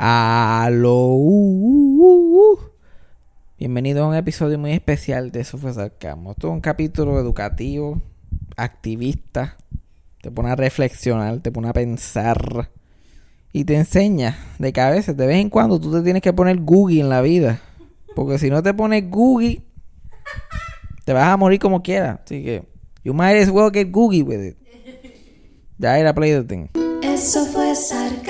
Aló. uh, uh, uh. Bienvenido a un episodio muy especial de Eso fue Sarcasmo. Esto es un capítulo educativo, activista. Te pone a reflexionar, te pone a pensar. Y te enseña de que a veces, de vez en cuando, tú te tienes que poner Googie en la vida. Porque si no te pones Googie, te vas a morir como quieras. Así que, you might as well get Googie with it. Ya era play the thing. Eso fue sarcasmo.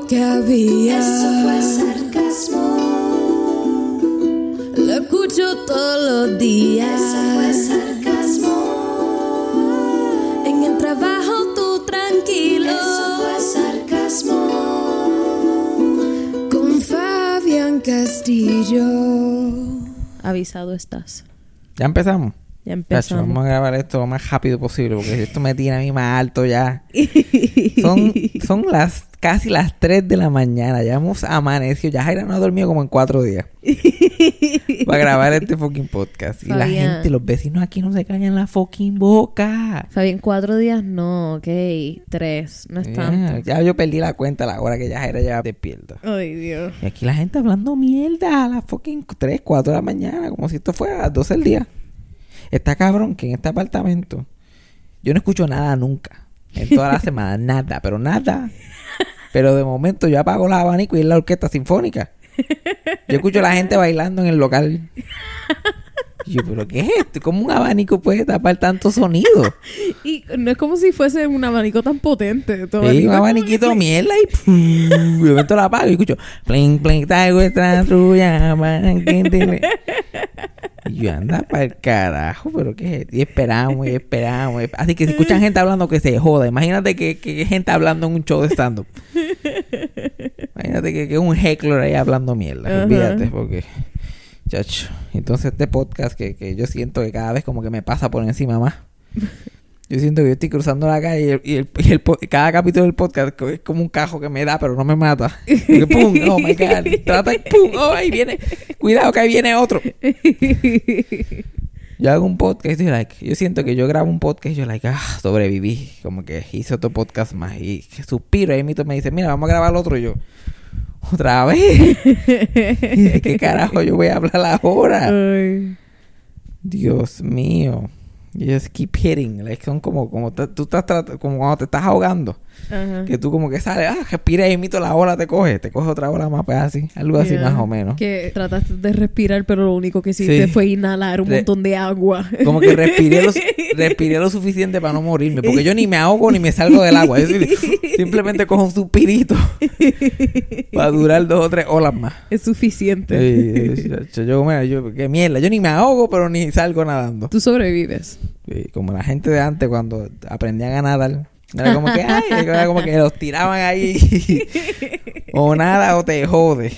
Que había. Eso fue sarcasmo. Lo escucho todos los días. Eso fue sarcasmo. En el trabajo tú tranquilo. Eso fue sarcasmo. Con Fabián Castillo. Avisado estás. Ya empezamos. Ya empezamos. vamos a grabar esto lo más rápido posible porque esto me tiene a mí más alto ya. Son, son las casi las 3 de la mañana. Ya hemos amanecido. Ya Jaira no ha dormido como en 4 días. Para grabar este fucking podcast. Y la gente, los vecinos aquí no se callan la fucking boca. Fabián, cuatro días no, ok. Tres, no es tanto. ya yo perdí la cuenta a la hora que ya Jaira ya despierta. Ay, Dios. Y aquí la gente hablando mierda a las fucking 3, 4 de la mañana, como si esto fuera a las 12 del día. Está cabrón que en este apartamento yo no escucho nada nunca. En toda la semana, nada, pero nada. Pero de momento yo apago el abanico y es la orquesta sinfónica. Yo escucho a la gente bailando en el local. Y yo, ¿pero qué es esto? ¿Cómo un abanico puede tapar tanto sonido? Y no es como si fuese un abanico tan potente. Tu Sí, un abaniquito de mierda y de momento la apago y escucho pling pling traigo esta te-". y yo anda para el carajo pero qué es esto? y esperamos y esperamos así que si escuchan gente hablando que se joda imagínate que, que gente hablando en un show de stand up imagínate que, que un heckler ahí hablando mierda olvídate porque chacho entonces este podcast que, que yo siento que cada vez como que me pasa por encima más yo siento que yo estoy cruzando la calle y, el, y el- y cada capítulo del podcast es como un cajo que me da, pero no me mata. Porque, pum, oh my god, trata y pum, oh, ahí viene, cuidado que ahí viene otro. Yo hago un podcast y like, yo siento que yo grabo un podcast y yo like, ah, sobreviví, como que hice otro podcast más y suspiro y ahí mito me dice, mira, vamos a grabar el otro y yo. Otra vez. De qué carajo yo voy a hablar ahora. Ay. Dios mío. You just keep hitting. Like, son como, como te- tú estás como cuando te estás ahogando. Ajá. Que tú como que sales, ah, respira y mito la ola te coge. Te coge otra ola más, pues así. Algo así Yeah. más o menos. Que trataste de respirar, pero lo único que hiciste Sí. fue inhalar un Re- montón de agua. Como que respiré lo, respiré lo suficiente para no morirme. Porque yo ni me ahogo ni me salgo del agua. Simplemente cojo un suspirito para durar dos o tres olas más. Es suficiente. Sí, yo, yo, mira, yo, qué mierda. Yo ni me ahogo, pero ni salgo nadando. Tú sobrevives. Como la gente de antes cuando aprendían a nadar. Era como que, ay, era como que los tiraban ahí. o nada, o te jode.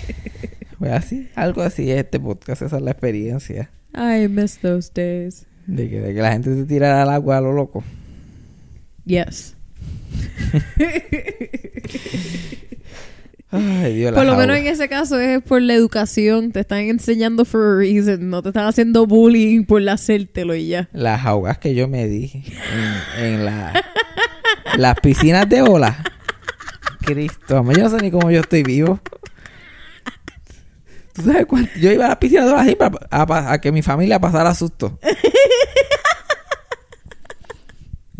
Pues así, algo así es este podcast. Esa es la experiencia. I miss those days. De que, de que la gente se tirara al agua a lo loco. Yes. Ay, Dios, Por lo menos en ese caso es por la educación. Te están enseñando for a reason. No te están haciendo bullying por hacértelo y ya. Las ahogas que yo me di en, en la, las piscinas de ola. Cristo, yo no sé ni cómo yo estoy vivo. ¿Tú sabes cuánto? Yo iba a las piscinas de ola así para, a, pa- a que mi familia pasara susto.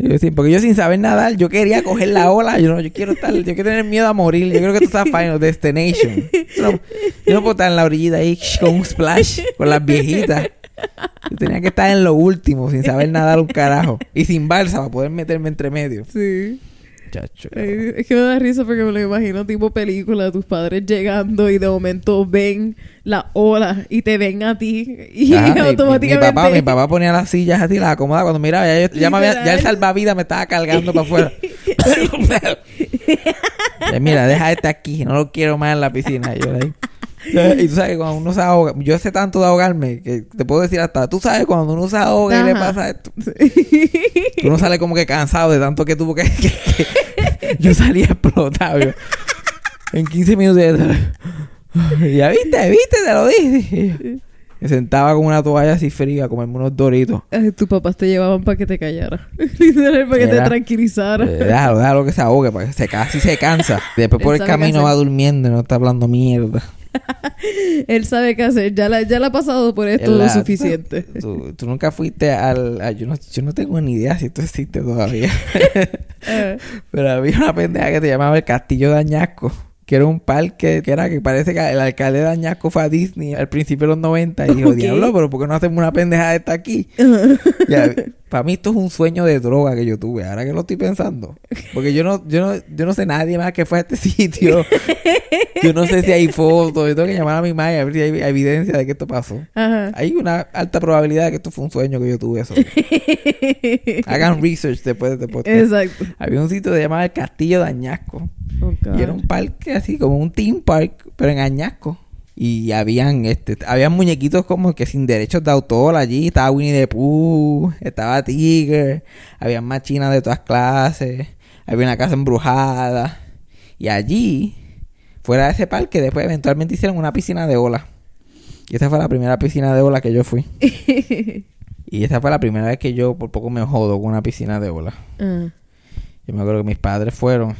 Yo, sí, porque yo sin saber nadar, yo quería coger la ola. Yo no, yo quiero estar, yo quiero tener miedo a morir. Yo creo que esto está Final Destination. Yo no, yo no puedo estar en la orillita ahí con un splash con las viejitas. Yo tenía que estar en lo último, sin saber nadar un carajo. Y sin balsa para poder meterme entre medio. Sí. Chacho. Ay, es que me da risa porque me lo imagino tipo película, tus padres llegando y de momento ven la ola y te ven a ti y Ajá, mi- mi- automáticamente Mi, papá, mi papá ponía las sillas así, las acomodaba cuando miraba, ya, yo- ya, me había- ya el salvavidas me estaba cargando para afuera. Mira, deja este aquí, no lo quiero más en la piscina. Yo ahí. Y tú sabes que cuando uno se ahoga, yo sé tanto de ahogarme que te puedo decir hasta, tú sabes cuando uno se ahoga y le pasa esto. Que uno sale como que cansado de tanto que tuvo que... que- que- yo salía explotado. yo. en 15 minutos ya, ya viste, viste, te lo dije. Me sentaba con una toalla así fría comerme unos doritos. Tus papás te llevaban para que te callara. Literal, para que te tranquilizara. Eh, déjalo, déjalo que se ahogue, para que se casi se cansa. Después por el camino va durmiendo y no está hablando mierda. Él sabe qué hacer. Ya la, ya la ha pasado por esto Es lo suficiente. Tú, tú nunca fuiste al... a- yo, no, yo no tengo ni idea si esto existe todavía. Eh, Pero había una pendeja que se llamaba el Castillo de Añasco. Que era un parque que era que parece que el alcalde de Añasco fue a Disney al principio de los 90 y dijo, diablo, pero ¿por qué no hacemos una pendeja de esta aquí? para mí esto es un sueño de droga que yo tuve, ahora que lo estoy pensando. Porque yo no, yo no, yo no sé nadie más que fue a este sitio. yo no sé si hay fotos, yo tengo que llamar a mi madre a ver si hay evidencia de que esto pasó. Ajá. Hay una alta probabilidad de que esto fue un sueño que yo tuve eso. Hagan research después de este podcast. Exacto. Había un sitio que se llamaba el Castillo de Añasco. Oh. Y era un parque así como un theme park, pero en Añasco. Y habían este, habían muñequitos como que sin derechos de autor allí. Estaba Winnie the Pooh, estaba Tiger, había máquinas de todas clases, había una casa embrujada. Y allí, fuera de ese parque, después eventualmente hicieron una piscina de olas. Y esa fue la primera piscina de olas que yo fui. Y esa fue la primera vez que yo por poco me jodo con una piscina de olas. Ah. Yo me acuerdo que mis padres fueron.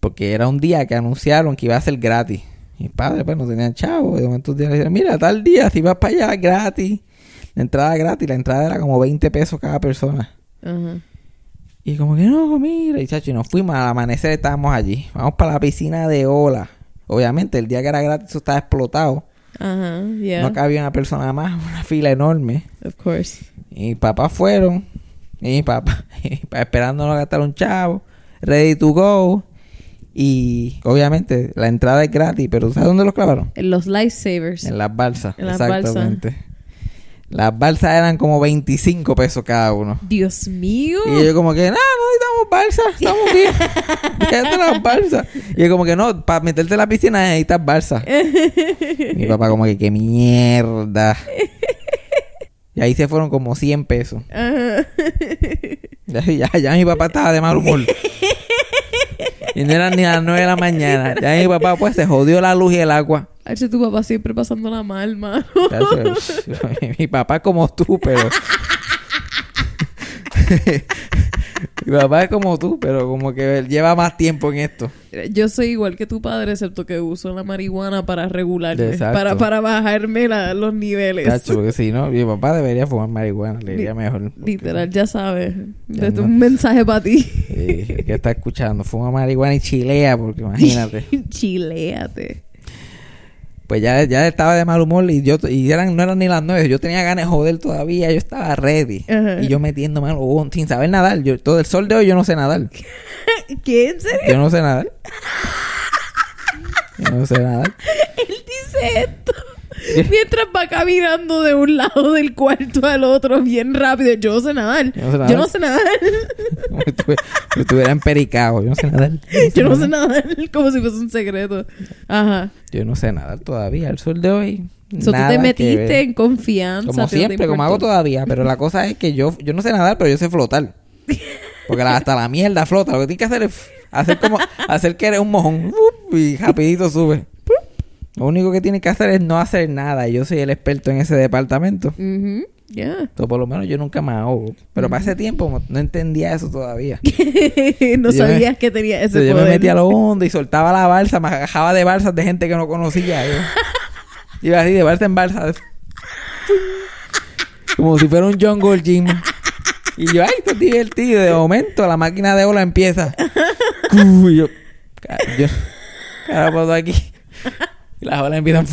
Porque era un día que anunciaron que iba a ser gratis. Mis padres pues no tenían chavo. Y de momento día le dijeron, mira, tal día, si vas para allá, gratis. La entrada gratis. La entrada era como 20 pesos cada persona. Ajá. Y como que no, mira. Y chacho, y nos fuimos al amanecer, estábamos allí. Vamos para la piscina de ola. Obviamente, el día que era gratis, eso estaba explotado. Ajá. Yeah. No cabía una persona más, una fila enorme. Of course. Y mis papás fueron. Y mi papá, y mi papá esperándonos a gastar un chavo. Ready to go. Y obviamente la entrada es gratis, pero ¿sabes dónde los clavaron? En los lifesavers. En las balsas. En las balsas. exactamente. Las balsas eran como 25 pesos cada uno. Dios mío. Y yo como que, no, no necesitamos balsas, estamos bien. Las balsas. Y yo como que no, para meterte en la piscina necesitas balsas. Y mi papá como que, qué mierda. Y ahí se fueron como 100 pesos. Ajá. Ya, ya, ya mi papá estaba de mal humor. Y no eran ni las 9 de la mañana. Ya mi papá pues se jodió la luz y el agua. H, tu papá siempre pasándola mal, mano. Mi papá como tú, pero... mi papá es como tú, pero como que lleva más tiempo en esto. Yo soy igual que tu padre, excepto que uso la marihuana para regularme. Exacto. Para, para bajarme la- los niveles. Cacho, porque si no, mi papá debería fumar marihuana, le iría mejor. Literal, ya sabes. Ya no. un mensaje para ti. Sí, que está escuchando, fuma marihuana y chilea, porque imagínate. Chiléate. Pues ya, ya estaba de mal humor y yo y eran, no eran ni las nueve, yo tenía ganas de joder todavía, yo estaba ready. Y yo metiéndome al jugón sin saber nadar. Yo, todo el sol de hoy yo no sé nadar. ¿Qué? ¿En serio? Yo no sé nadar. Yo no sé nadar. Él dice esto. Mientras va caminando de un lado del cuarto al otro bien rápido. Yo no sé nadar. Yo no sé nadar. Yo no sé nadar. Como si estuviera empericado. Yo no sé nadar. Yo no sé nadar. Como si fuese un secreto. Ajá. Yo no sé nadar todavía. El sol de hoy. So, tú te metiste en confianza. Como siempre, como hago todavía. Pero la cosa es que yo, yo no sé nadar, pero yo sé flotar. Porque hasta la mierda flota. Lo que tienes que hacer es hacer como hacer que eres un mojón. Y rapidito sube. Lo único que tienes que hacer es no hacer nada. Yo soy el experto en ese departamento. Ya. Entonces, por lo menos yo nunca me ahogo. Pero para ese tiempo no entendía eso todavía. no Yo me- sabías que tenía ese Entonces, yo me poder. metía a lo hondo y soltaba la balsa, me agajaba de balsas de gente que no conocía. Yo. Iba así de balsa en balsa. Como si fuera un jungle gym. Y yo, ay, esto es divertido. De momento la máquina de ola empieza. Y yo, ¿qué ha pasado aquí? Y las olas empiezan.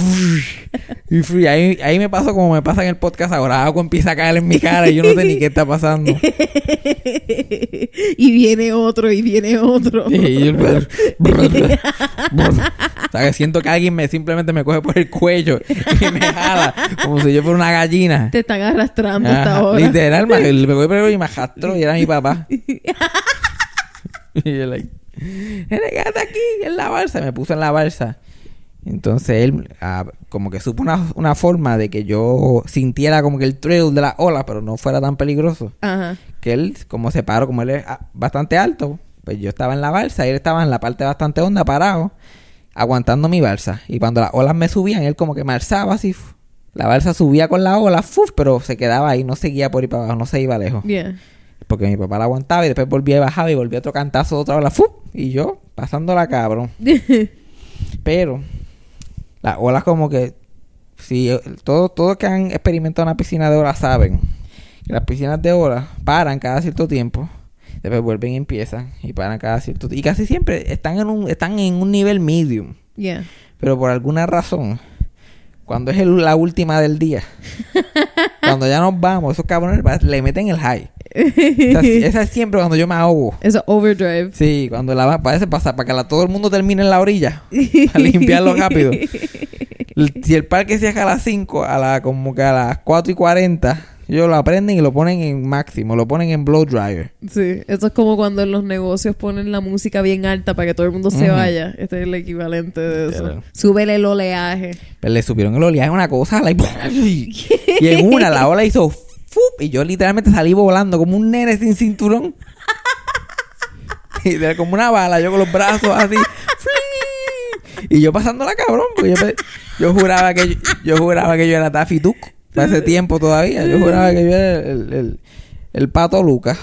Y ahí, ahí me pasó como me pasa en el podcast ahora. Agua empieza a caer en mi cara y yo no sé ni qué está pasando. y viene otro, y viene otro. Y yo- o sea, que siento que alguien me simplemente me coge por el cuello y me jala como si yo fuera una gallina. Te están arrastrando Ajá, hasta ahora. Literal, me, me coge por el cuello y me arrastró y era mi papá. y yo like, "Nene, quédate aquí en la balsa. Me puso en la balsa. Entonces él ah, como que supo una, una forma de que yo sintiera como que el thrill de la ola, pero no fuera tan peligroso. Ajá. Que él, como se paró, como él es ah, bastante alto, pues yo estaba en la balsa y él estaba en la parte bastante honda, parado, aguantando mi balsa. Y cuando las olas me subían, él como que me alzaba así La balsa subía con la ola, ¡fuf! pero se quedaba ahí, no seguía por ahí para abajo, no se iba lejos. Yeah. Porque mi papá la aguantaba y después volvía y bajaba y volvía otro cantazo, otra ola, ¡fuf! Y yo, pasándola cabrón. Pero, las olas como que, si todos todos que han experimentado una piscina de olas saben que las piscinas de olas paran cada cierto tiempo, después vuelven y empiezan y paran cada cierto tiempo. Y casi siempre están en un, están en un nivel medium. yeah. Pero por alguna razón, cuando es el- la última del día, cuando ya nos vamos, esos cabrones le meten el high. Esa, esa es siempre cuando yo me ahogo. Eso overdrive. Sí, cuando la va, parece pasar para que la- todo el mundo termine en la orilla, para limpiarlo rápido. Si el parque se deja a las 5, a la, como que a las 4 y 40, ellos lo aprenden y lo ponen en máximo, lo ponen en blow dryer. Sí, eso es como cuando en los negocios ponen la música bien alta para que todo el mundo se vaya. Este es el equivalente de eso. Literal. Súbele el oleaje. Pero le subieron el oleaje una cosa y en una la ola hizo ¡fup! y yo literalmente salí volando como un nene sin cinturón y de- como una bala yo con los brazos así ¡fling! y yo pasándola cabrón porque yo, juraba que yo, yo juraba que yo era Daffy Duck para ese tiempo todavía yo juraba que yo era el, el- el pato Lucas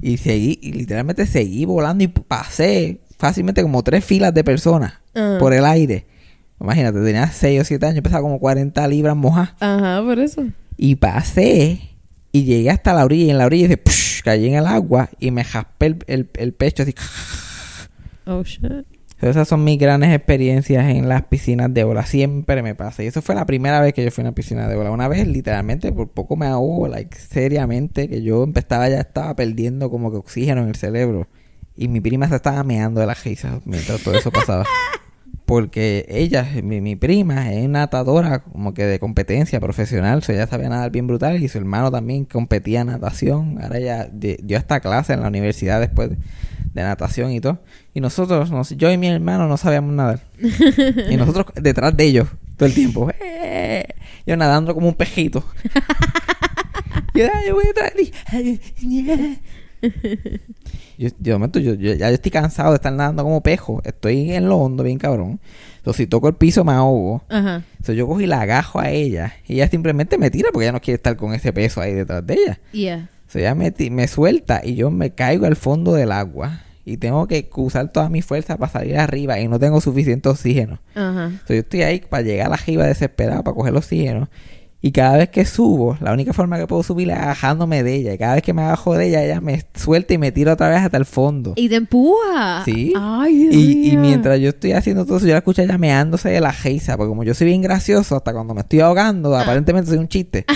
y seguí y literalmente seguí volando y pasé fácilmente como tres filas de personas Ajá. por el aire. Imagínate, tenía 6 o 7 años, pesaba como 40 libras mojadas. Ajá, por eso. Y pasé y llegué hasta la orilla y en la orilla dice, "Push", caí en el agua y me jaspé el, el- el pecho así. Oh, shit. Esas son mis grandes experiencias en las piscinas de ola. Siempre me pasa. Y eso fue la primera vez que yo fui a una piscina de ola. Una vez, literalmente, por poco me ahogo, like, seriamente, que yo empezaba ya estaba perdiendo como que oxígeno en el cerebro. Y mi prima se estaba meando de la risa mientras todo eso pasaba. Porque ella, mi, mi prima, es nadadora como que de competencia profesional. O sea, ella sabía nadar bien brutal. Y su hermano también competía en natación. Ahora ella dio esta clase en la universidad después de, de natación y todo. Y nosotros, nos- yo y mi hermano no sabíamos nadar. y nosotros detrás de ellos todo el tiempo. ¡Eh! Yo nadando como un pejito. yo, "Ay, yo voy detrás de ti. Ay, yeah". Yo, yo, yo, yo- ya estoy cansado de estar nadando como pejo. Estoy en lo hondo, bien cabrón. Entonces, si toco el piso, me ahogo. Ajá. Entonces, yo cojo y la agajo a ella. Y ella simplemente me tira porque ella no quiere estar con ese peso ahí detrás de ella. Yeah. Sea, ella me, me suelta y yo me caigo al fondo del agua. Y tengo que usar toda mi fuerza para salir arriba y no tengo suficiente oxígeno. Ajá. Sea, yo estoy ahí para llegar arriba desesperado para coger el oxígeno. Y cada vez que subo, la única forma que puedo subir es agajándome de ella. Y cada vez que me agajo de ella, ella me suelta y me tira otra vez hasta el fondo. Y te empuja. Sí. Ay, Dios Y, y mientras yo estoy haciendo todo eso, yo la escucho ella meándose de la geisa. Porque como yo soy bien gracioso, hasta cuando me estoy ahogando, aparentemente soy un chiste.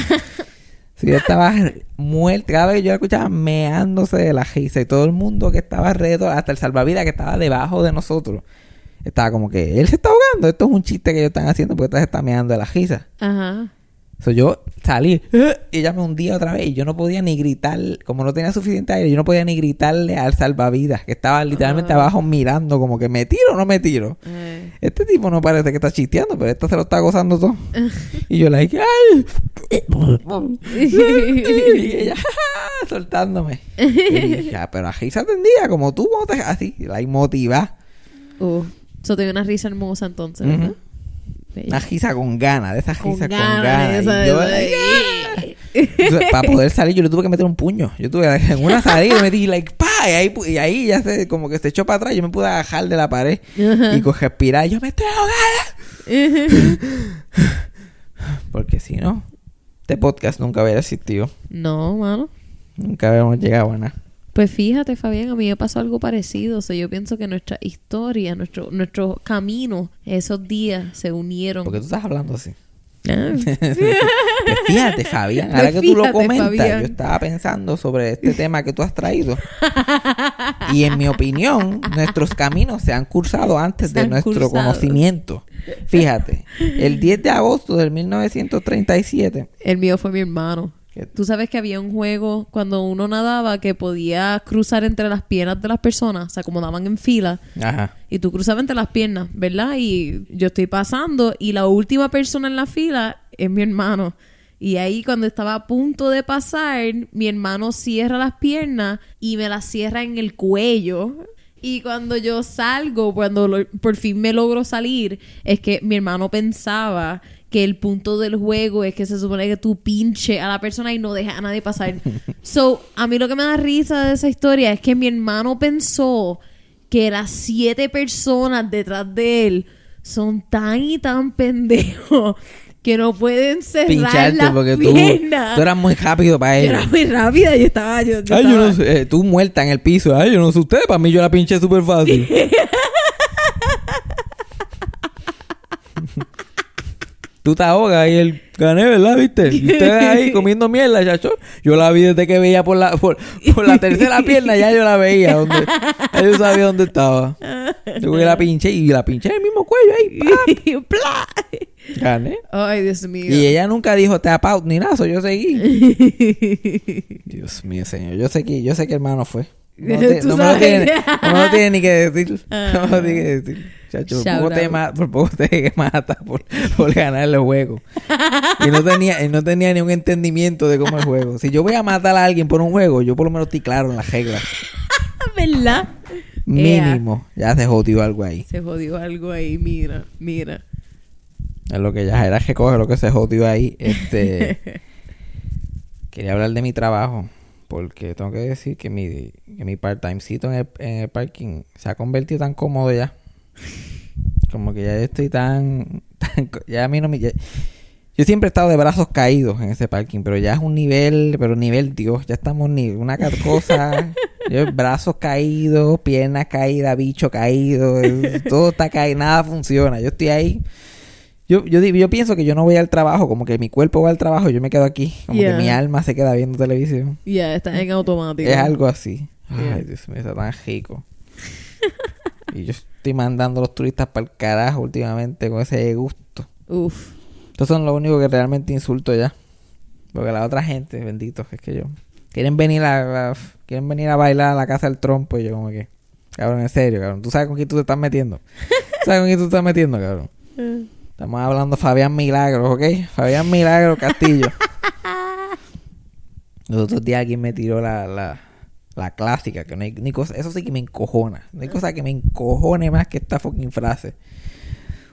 Si yo estaba muerta, cada vez que yo la escuchaba meándose de la geisa. Y todo el mundo que estaba alrededor, hasta el salvavidas que estaba debajo de nosotros, estaba como que él se está ahogando. Esto es un chiste que ellos están haciendo porque se está meando de la geisa. Ajá. So, yo salí y ella me hundía otra vez y yo no podía ni gritar, como no tenía suficiente aire, yo no podía ni gritarle al salvavidas que estaba literalmente Ah. abajo mirando como que me tiro o no me tiro. Eh. Este tipo no parece que está chisteando, pero esta se lo está gozando todo. y yo like, ¡ay! y ella soltándome. Y dije, ya, pero aquí se atendía como tú, ¿cómo te así? La motiva. Uh, eso te dio una risa hermosa entonces. Una risa con ganas, de esas Con risas con ganas, esa para poder salir, yo le tuve que meter un puño. Yo tuve en una salida y me di like pa y ahí, pu- y ahí ya se como que se echó para atrás. Yo me pude agajar de la pared Ajá. y coger respirar. Yo me estoy ahogada. Porque si no, este podcast nunca hubiera existido. no, mano. Nunca habíamos llegado a nada. Pues fíjate, Fabián, a mí me pasó algo parecido. O sea, yo pienso que nuestra historia, nuestro, nuestro camino, esos días se unieron. Porque tú estás hablando así. Ah. Pues fíjate, Fabián, Pues ahora que tú lo comentas, Fabián. yo estaba pensando sobre este tema que tú has traído. Y en mi opinión, nuestros caminos se han cursado antes Se de nuestro cursado. conocimiento. Fíjate, el 10 de agosto del 1937, El mío fue mi hermano. Tú sabes que había un juego cuando uno nadaba que podía cruzar entre las piernas de las personas, o sea, como daban en fila, ajá, y tú cruzabas entre las piernas, ¿verdad? Y yo estoy pasando y la última persona en la fila es mi hermano. Y ahí cuando estaba a punto de pasar, mi hermano cierra las piernas y me las cierra en el cuello. Y cuando yo salgo, cuando lo- por fin me logro salir, es que mi hermano pensaba que el punto del juego es que se supone que tú pinche a la persona y no deja a nadie pasar. so, a mí lo que me da risa de esa historia es que mi hermano pensó que las siete personas detrás de él son tan y tan pendejos que no pueden cerrar Pincharte la porque tú, tú eras muy rápido para Yo él. era muy rápida, yo estaba... Yo, yo Ay, yo estaba- no sé, eh, tú muerta en el piso. Ay, yo no sé usted, para mí yo la pinché súper fácil. tú te ahogas y él gané, ¿verdad? ¿Viste? Y ustedes ahí comiendo mierda, chacho. Yo la vi desde que veía por la, por, por la tercera pierna, ya yo la veía. Donde, ya yo sabía dónde estaba. Yo la pinché y la pinché en el mismo cuello ahí. ¡pap! Gané. Ay, Dios mío. Y ella nunca dijo tap out ni nada, yo seguí. Dios mío, señor. Yo sé que, yo sé que hermano fue. No, te- no me lo tiene, no me lo tiene ni que decir. Ah. No me lo tiene que decir. Chacho, por poco, te out. ma- por poco te mata por, por ganar el juego. Y no tenía, y no tenía ni un entendimiento de cómo es el juego. Si yo voy a matar a alguien por un juego, yo por lo menos estoy claro en las reglas. ¿Verdad? Mínimo. Ya se jodió algo ahí. Se jodió algo ahí, mira, mira. Es lo que ya era que coge lo que se jodió ahí. Este. quería hablar de mi trabajo. Porque tengo que decir que mi, que mi part-timecito en el, en el parking se ha convertido tan cómodo ya. Como que ya estoy tan. tan ya a mí no me. ya- yo siempre he estado de brazos caídos en ese parking, pero ya es un nivel, pero nivel Dios, ya estamos ni una cosa, yo brazos caídos, piernas caídas, bicho caído, todo está caído, nada funciona. Yo estoy ahí. Yo, yo, yo pienso que yo no voy al trabajo, como que mi cuerpo va al trabajo, yo me quedo aquí, como Yeah. que mi alma se queda viendo televisión. Ya, está en automático. Es algo así. Yeah. Ay, Dios mío, está tan rico. y yo estoy mandando a los turistas para el carajo últimamente con ese gusto. Uf. Estos son los únicos que realmente insulto ya. Porque la otra gente, bendito, es que yo. Quieren venir a, a- quieren venir a bailar a la casa del trompo y yo como que. Cabrón, en serio, cabrón. ¿Tú sabes con quién tú te estás metiendo? ¿Sabes con quién tú te estás metiendo, cabrón? Estamos hablando Fabián Milagros, ¿ok? Fabián Milagros Castillo. Los otros días alguien me tiró la, la, la clásica, que no hay ni cosa, eso sí que me encojona. No hay cosa que me encojone más que esta fucking frase.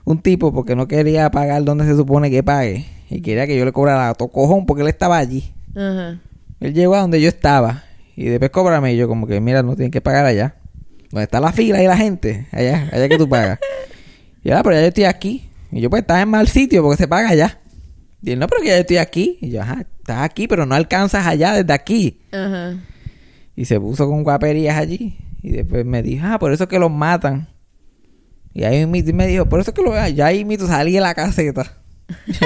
Un tipo porque no quería pagar donde se supone que pague y quería que yo le cobrara a cojón porque él estaba allí. Ajá. Él llegó a donde yo estaba y después cóbrame y yo como que mira, no tienen que pagar allá. Donde está la fila y la gente, allá, allá que tú pagas. Y ahora, pero ya yo estoy aquí. Y yo pues estaba en mal sitio porque se paga allá. Y él, no, pero que ya estoy aquí. Y yo, ajá, estás aquí, pero no alcanzas allá desde aquí. Ajá. Y se puso con guaperías allí. Y después me dijo, ah, por eso es que los matan. Y ahí me dijo, por eso es que los... Ya ahí mismo salí de la caseta.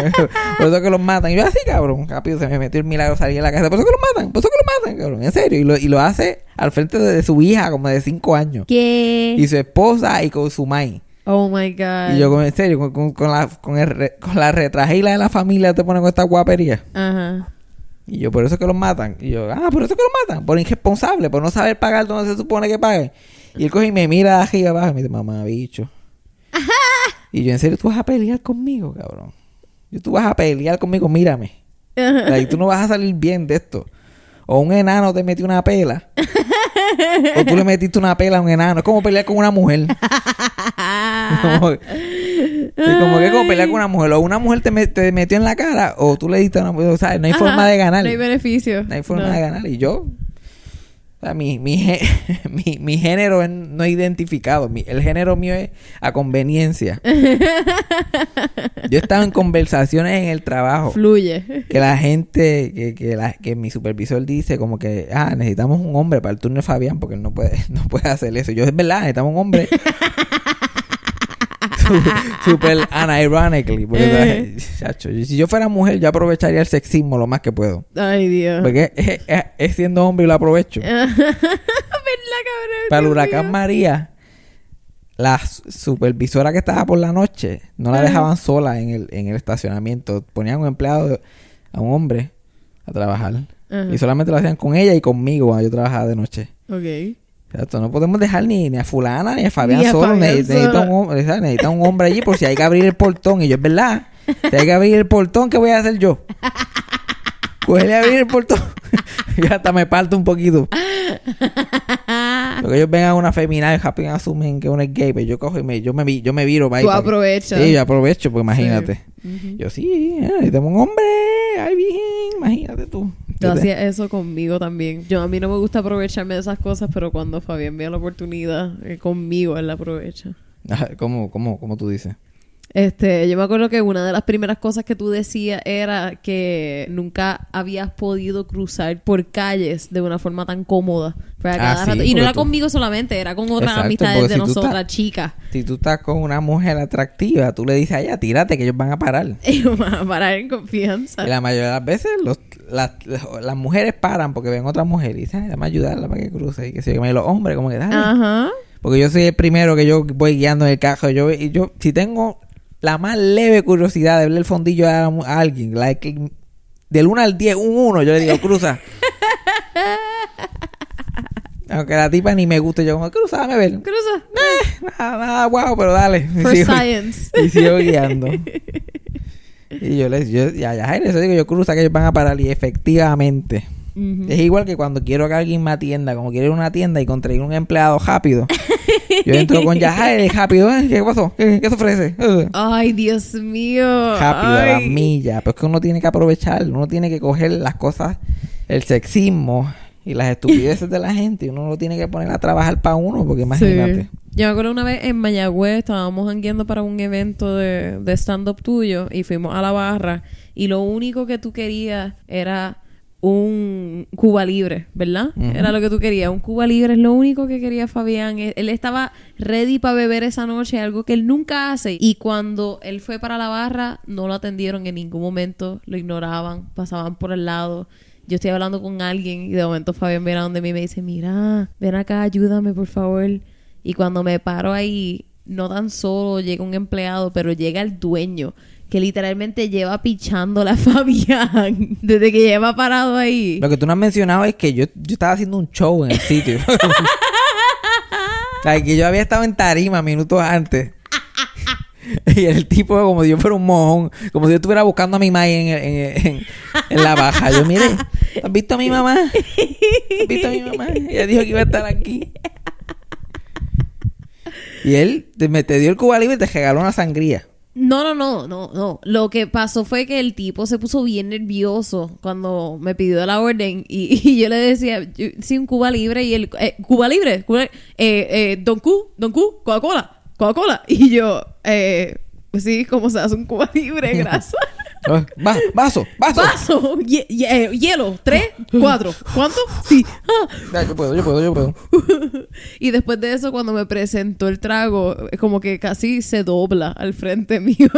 por eso es que los matan. Y yo así, cabrón. Rápido se me metió el milagro, salí de la caseta. Por eso es que los matan. Por eso es que los matan, cabrón. En serio. Y lo, y lo hace al frente de, de su hija, como de cinco años. ¿Qué? Y su esposa y con su mai. Oh my God. Y yo, en serio, con, con, con la, con, el con la retragila de la familia te ponen con esta guapería. Ajá. Y yo, por eso es que los matan. Y yo, ah, por eso es que los matan. Por irresponsable, por no saber pagar donde se supone que pague. Y él coge y me mira de arriba abajo y me dice, mamá, bicho. Y yo, en serio, tú vas a pelear conmigo, cabrón. Y tú vas a pelear conmigo, mírame. Ajá. Y tú no vas a salir bien de esto. O un enano te metió una pela. o tú le metiste una pela a un enano. Es como pelear con una mujer. como, que es como pelear con una mujer. O una mujer te, me- te metió en la cara. O tú le diste a una mujer. O sea, no hay forma de ganar. No hay beneficio. No hay forma No. de ganar. Y yo, o sea, mi, mi, mi, mi género es no identificado. Mi- el género mío es a conveniencia. yo he estado en conversaciones en el trabajo. Fluye. Que la gente, que, que, la- que mi supervisor dice como que, ah, necesitamos un hombre para el turno de Fabián porque él no puede, no puede hacer eso. Yo, es verdad, necesitamos un hombre. Super unironically. Porque, chacho, si yo fuera mujer, yo aprovecharía el sexismo lo más que puedo. Ay, Dios. Porque es, es- es siendo hombre y lo aprovecho. ¿Verdad, cabrón? Para el huracán. María, la supervisora que estaba por la noche no la dejaban sola en el, en el estacionamiento. Ponían un empleado, a un hombre, a trabajar. Ajá. Y solamente lo hacían con ella y conmigo cuando yo trabajaba de noche. Ok. Exacto, no podemos dejar ni, ni a fulana ni a Fabián Ni a solo. Fabián Neces- necesita, solo. un, hombre, ¿sabes? necesita un hombre allí por si hay que abrir el portón. Y yo, es verdad. Si hay que abrir el portón, ¿qué voy a hacer yo? Huele a abrir el portón. Yo hasta me parto un poquito. Porque ellos ven a una feminina y rápido asumen que uno es gay, pero yo cojo y me, yo me, yo me viro. Tú aprovechas. Sí, yo aprovecho, pues imagínate. Yo sí, eh, tengo un hombre, ay, bien, imagínate tú. Tú Yo hacías eso conmigo también. Yo a mí no me gusta aprovecharme de esas cosas, pero cuando Fabián ve la oportunidad, eh, conmigo él la aprovecha. ¿Cómo, cómo, cómo tú dices? Este, yo me acuerdo que una de las primeras cosas que tú decías era que nunca habías podido cruzar por calles de una forma tan cómoda. Fue a Ah, cada sí, rato. Y no era tú- conmigo solamente, era con otras Exacto, amistades de si nosotras, chicas. Si tú estás con una mujer atractiva, tú le dices a ella, tírate, que ellos van a parar. Y para parar en confianza. Y la mayoría de las veces los, las, las mujeres paran porque ven otra mujer y dicen, "Ay, dame a ayudarla para que cruce. Y que se y los hombres, como que dale. Ajá. Porque yo soy el primero que yo voy guiando en el carro. Yo, y yo si tengo la más leve curiosidad de ver el fondillo a, a alguien, like, del 1 al 10, un 1, yo le digo, cruza. Aunque la tipa ni me guste, yo como, cruza, dame ver. Cruza. Nada, nada, guau, pero dale. Y For sigo- science. Y sigo guiando. Y yo les, yo, ya, ya, eso digo, yo cruza que ellos van a parar y efectivamente. Es igual que cuando quiero que alguien me atienda, como quiero ir a una tienda y conseguir un empleado rápido. Yo entro con Yajaire rápido, "Eh, ¿qué pasó? ¿Qué, qué se ofrece? Eh, Ay, Dios mío. Rápido, a las Ay. millas. Pero es que uno tiene que aprovechar, uno tiene que coger las cosas, el sexismo y las estupideces de la gente y uno lo tiene que poner a trabajar para uno, porque imagínate. Sí. Yo me acuerdo una vez en Mayagüez estábamos hangueando para un evento de, de stand-up tuyo y fuimos a la barra y lo único que tú querías era un Cuba Libre, ¿verdad? Era lo que tú querías. Un Cuba Libre es lo único que quería Fabián. Él, él estaba ready para beber esa noche, algo que él nunca hace. Y cuando él fue para la barra, no lo atendieron en ningún momento, lo ignoraban, pasaban por el lado. Yo estoy hablando con alguien y de momento Fabián viene a donde mí y me dice, mira, ven acá, ayúdame, por favor. Y cuando me paro ahí, no tan solo llega un empleado, pero llega el dueño, que literalmente lleva pichando a Fabián desde que lleva parado ahí. Lo que tú no has mencionado es que yo, yo estaba haciendo un show en el sitio. o sea, que yo había estado en tarima minutos antes. y el tipo, como si yo fuera un mojón, como si yo estuviera buscando a mi mamá en, en, en- en la baja. Yo, mire, ¿has visto a mi mamá? ¿Has visto a mi mamá? Ella dijo que iba a estar aquí. Y él te, me, te dio el Cuba Libre y te regaló una sangría. No, no, no, no, no. Lo que pasó fue que el tipo se puso bien nervioso cuando me pidió la orden y, y yo le decía, sí, un Cuba Libre y él, eh, Cuba Libre, Cuba, eh, eh, Don Q, Don Q, Coca-Cola, Coca-Cola. Y yo, eh, pues sí, ¿cómo se hace un Cuba Libre? Gracias. Oh, Va, vaso, vaso. Vaso, hie- hie- eh, hielo, tres, cuatro. ¿Cuánto? Sí. Ah. Yo puedo, yo puedo, yo puedo. Y después de eso, cuando me presentó el trago, eh, como que casi se dobla al frente mío.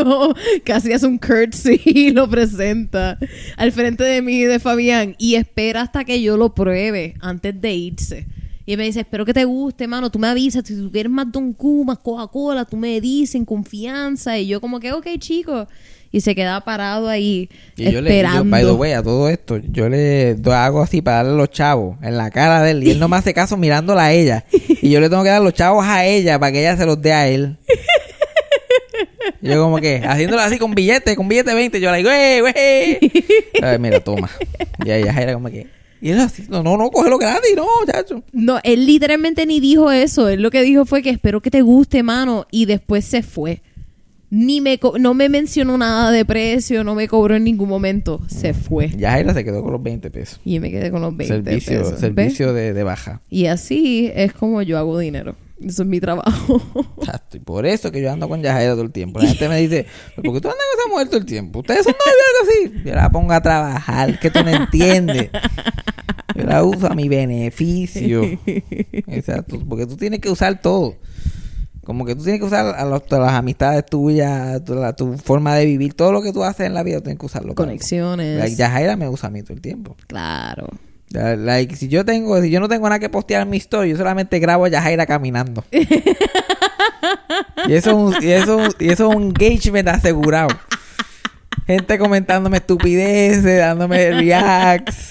casi hace un curtsy y lo presenta al frente de mí y de Fabián. Y espera hasta que yo lo pruebe antes de irse. Y me dice, espero que te guste, mano. Tú me avisas. Si tú quieres más Don Q, más Coca-Cola, tú me dices en confianza. Y yo como que, ok, chico. Y se queda parado ahí Y yo le yo, by the way, a todo esto, yo le hago así para darle los chavos en la cara de él y él no me hace caso mirándola a ella. Y yo le tengo que dar los chavos a ella para que ella se los dé a él. Yo como que, haciéndolo así con billete, con billete 20, yo le digo, ¡eh, güey! Ay, mira, toma. Y ella era como que, y él así, no, no, no, cógelo gratis, no, chacho. No, él literalmente ni dijo eso. Él lo que dijo fue que espero que te guste, mano. Y después se fue. Ni me co- no me mencionó nada de precio, no me cobró en ningún momento. Se fue. Ya Jaira se quedó con los 20 pesos. Y yo me quedé con los 20 servicio pesos. servicio de, de baja. Y así es como yo hago dinero. Eso es mi trabajo. Exacto, y por eso que yo ando con Yajaira todo el tiempo. La gente me dice, ¿por qué tú andas con esa mujer todo el tiempo? ¿Ustedes son novios así? Yo la pongo a trabajar, que tú no entiendes. Yo la uso a mi beneficio. Exacto, porque tú tienes que usar todo. Como que tú tienes que usar a, los- a las amistades tuyas, tu, la- tu forma de vivir, todo lo que tú haces en la vida, tú tienes que usarlo. Conexiones. Like, Yajaira me usa a mí todo el tiempo. Claro. Like, si yo tengo, si yo no tengo nada que postear en mi story, yo solamente grabo a Yajaira caminando. y eso es un, y eso, y eso es un engagement asegurado. Gente comentándome estupideces, dándome reacts.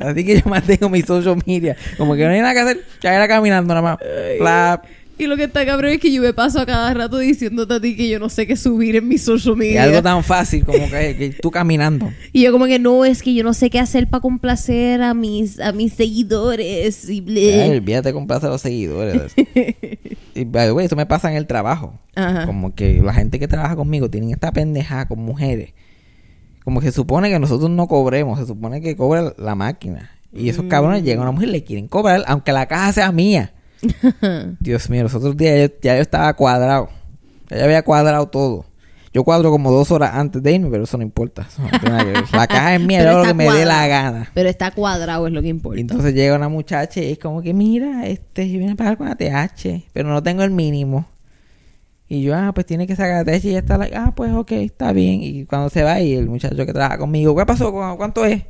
Así que yo mantengo mi social media. Como que no hay nada que hacer, Yajaira caminando nada más. Clap. Y lo que está cabrón es que yo me paso a cada rato diciéndote a ti que yo no sé qué subir en mi social Y media. algo tan fácil como que, que tú caminando. Y yo como que no, es que yo no sé qué hacer para complacer a mis, a mis seguidores y Ay, ble. olvídate de comprarse a los seguidores. y, by the way, eso me pasa en el trabajo. Ajá. Como que la gente que trabaja conmigo tienen esta pendejada con mujeres. Como que se supone que nosotros no cobremos, se supone que cobra la máquina. Y esos cabrones llegan a una mujer y le quieren cobrar, aunque la caja sea mía. Dios mío, los otros días yo- ya yo estaba cuadrado. Ya yo había cuadrado todo. Yo cuadro como dos horas antes de irme, pero eso no importa. Eso no. La caja es mía, yo lo que me dé la gana. Pero está cuadrado es lo que importa. Y entonces llega una muchacha y es como que, mira, este, yo vine a pagar con ATH, pero no tengo el mínimo. Y yo, ah, pues tiene que sacar ATH y ya está, like, ah, pues ok, está bien. Y cuando se va y el muchacho que trabaja conmigo, ¿qué pasó? ¿Cu- ¿Cuánto es?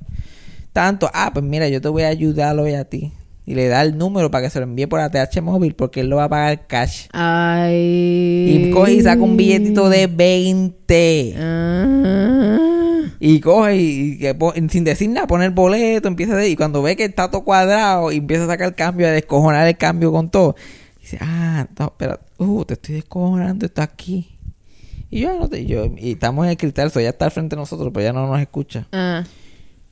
Tanto, ah, pues mira, yo te voy a ayudar hoy a ti. Y le da el número para que se lo envíe por ATH móvil porque él lo va a pagar cash. Ay. Y coge y saca un billetito de 20. Ah. Y coge y, sin decir nada, pone el boleto, empieza a... Y cuando ve que está todo cuadrado y empieza a sacar el cambio, a descojonar el cambio con todo. Dice, ah, no, espera, uh, te estoy descojonando, está aquí. Y yo, "Ah, no te, yo, y estamos en el cristal, eso ya está al frente de nosotros, pero ya no nos escucha. Ah.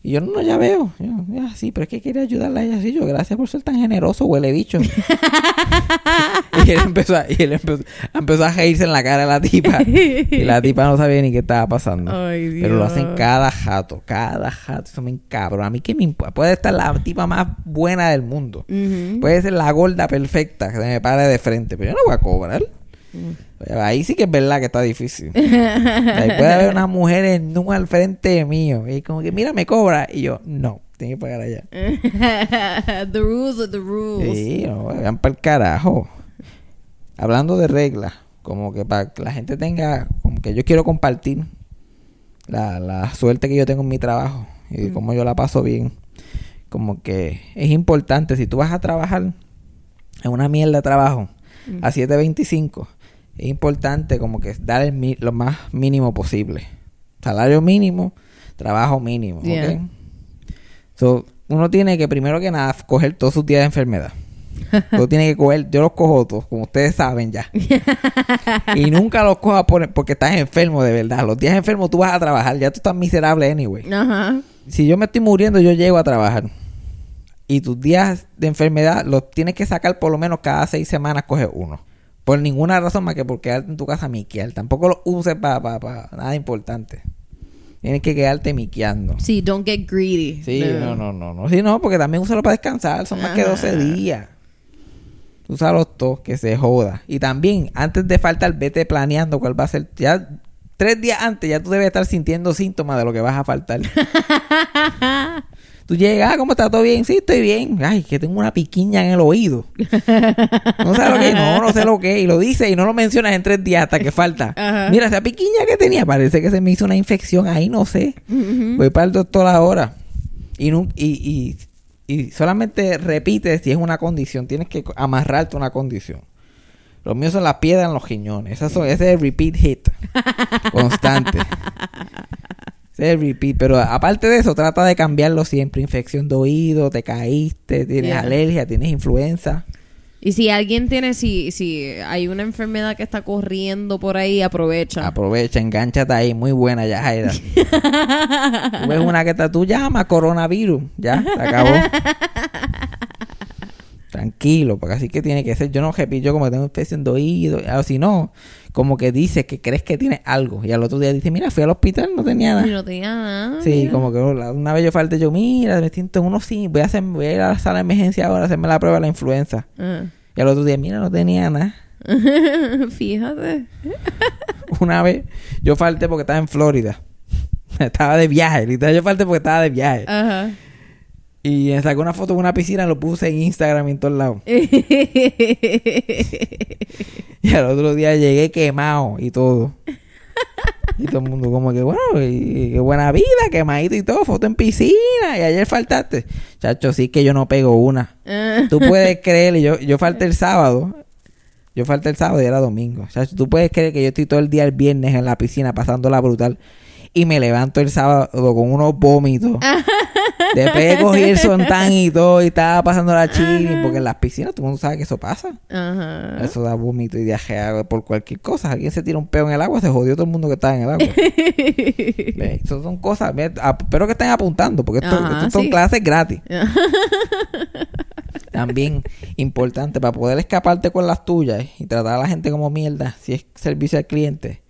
Y yo, no, ya veo. Yo, ya, sí, pero es que quería ayudarla a ella así. Yo, gracias por ser tan generoso, huele bicho. y él empezó, a, y él empezó, empezó a reírse en la cara de la tipa. y la tipa no sabía ni qué estaba pasando. Ay, Pero lo Dios. hacen cada jato, cada jato. Eso me encabrona. A mí que me imp- Puede estar la tipa más buena del mundo. Puede ser la gorda perfecta que se me pare de frente. Pero yo no voy a cobrar. Mm. Ahí sí que es verdad que está difícil. Ahí puede haber una mujer en un al frente mío. Y como que, mira, me cobra. Y yo, no, tengo que pagar allá. the rules are the rules. Sí, no, vayan para el carajo. Hablando de reglas, como que para que la gente tenga, como que yo quiero compartir la, la suerte que yo tengo en mi trabajo y Mm. cómo yo la paso bien. Como que es importante, si tú vas a trabajar en una mierda de trabajo Mm. a 7.25, es importante como que dar el lo más mínimo posible. Salario mínimo, trabajo mínimo. ¿ok? Yeah. So, uno tiene que primero que nada coger todos sus días de enfermedad. Uno tiene que coger, yo los cojo todos, como ustedes saben ya. y nunca los cojas por- porque estás enfermo de verdad. Los días enfermos tú vas a trabajar, ya tú estás miserable anyway. Ajá. Si yo me estoy muriendo, yo llego a trabajar. Y tus días de enfermedad los tienes que sacar por lo menos cada seis semanas, coge uno. Por ninguna razón más que por quedarte en tu casa miquear. Tampoco lo uses para nada importante. Tienes que quedarte miqueando. Sí, don't get greedy. Sí, no, no, no, no. Sí, no, porque también úsalo para descansar. Son más que 12 días. Úsalos todos, que se joda. Y también, antes de faltar, vete planeando cuál va a ser. Ya, tres días antes, ya tú debes estar sintiendo síntomas de lo que vas a faltar. tú llegas, ah, ¿cómo está todo bien? Sí, estoy bien. Ay, que tengo una piquiña en el oído. No sé lo que no, no sé lo que. Y lo dices y no lo mencionas en tres días hasta que falta. Ajá. Mira, esa piquiña que tenía, parece que se me hizo una infección ahí, no sé. Voy para el doctor ahora. Y, y, y, y solamente repite si es una condición. Tienes que amarrarte una condición. Los míos son las piedras en los riñones. Esas son, ese es el repeat hit. Constante. Pero aparte de eso, trata de cambiarlo siempre. Infección de oído, te caíste, tienes Yeah. alergia, tienes influenza. Y si alguien tiene, si, si hay una enfermedad que está corriendo por ahí, aprovecha. Aprovecha, enganchate ahí. Muy buena ya, Jaira. Tú ves una que está, tú llamas coronavirus. Ya, se acabó. Tranquilo, porque así que tiene que ser. Yo no repito, yo como tengo infección de oído. O si no, como que dices que crees que tienes algo. Y al otro día dices, mira, fui al hospital, no tenía Y nada. no tenía nada. Sí, mira. como que una una vez yo falté, yo, mira, me siento en uno sí, voy a, hacer, voy a ir a la sala de emergencia ahora a hacerme la prueba de la influenza. Ah. Y al otro día, mira, no tenía nada. Fíjate. Una vez yo falté porque estaba en Florida. estaba de viaje, literal, yo falté porque estaba de viaje. Ajá. Y saqué una foto con una piscina, lo puse en Instagram y en todos lados. Y al otro día llegué quemado y todo. Y todo el mundo como que, bueno, y, qué buena vida, quemadito y todo, foto en piscina. Y ayer faltaste. Chacho, sí que yo no pego una. Tú puedes creer, y yo, yo falté el sábado. Yo falté el sábado y era domingo. Chacho, tú puedes creer que yo estoy todo el día el viernes en la piscina pasándola brutal. Y me levanto el sábado con unos vómitos. Después de cogí el sontán y todo y estaba pasando la chili porque en las piscinas todo el mundo sabe que eso pasa. Ajá. Eso da vómito y diarrea por cualquier cosa. Alguien se tira un peo en el agua, se jodió todo el mundo que estaba en el agua. Eso son cosas. Espero que estén apuntando porque esto, Ajá, esto son sí. clases gratis. También importante para poder escaparte con las tuyas y tratar a la gente como mierda, si es servicio al cliente,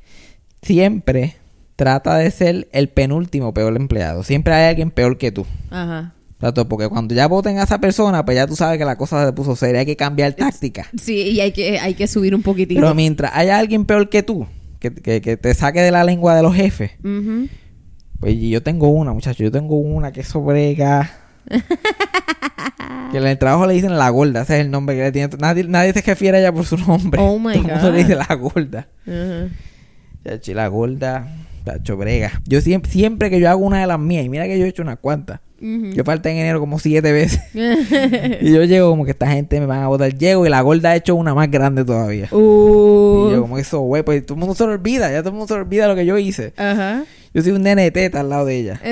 siempre trata de ser el penúltimo peor empleado. Siempre hay alguien peor que tú. Ajá. Trato, Porque cuando ya voten a esa persona, pues ya tú sabes que la cosa se puso seria. Hay que cambiar táctica. Sí, y hay que, hay que subir un poquitito. Pero mientras haya alguien peor que tú, que, que- que te saque de la lengua de los jefes, pues yo tengo una, muchachos. Yo tengo una que eso brega. que en el trabajo le dicen la gorda. Ese es el nombre que le tiene. Nadie, nadie se refiere a ella por su nombre. Oh my Todo mundo God. le dice la gorda. Chachi, la gorda. Chacho, brega. Yo siempre, siempre que yo hago una de las mías, y mira que yo he hecho unas cuantas. Yo falté en enero como siete veces. y yo llego como que esta gente me van a votar. Llego y la gorda ha hecho una más grande todavía. Uh. Y yo como eso, güey, pues todo el mundo se lo olvida. Ya todo el mundo se lo olvida lo que yo hice. Ajá. Yo soy un nene de teta al lado de ella.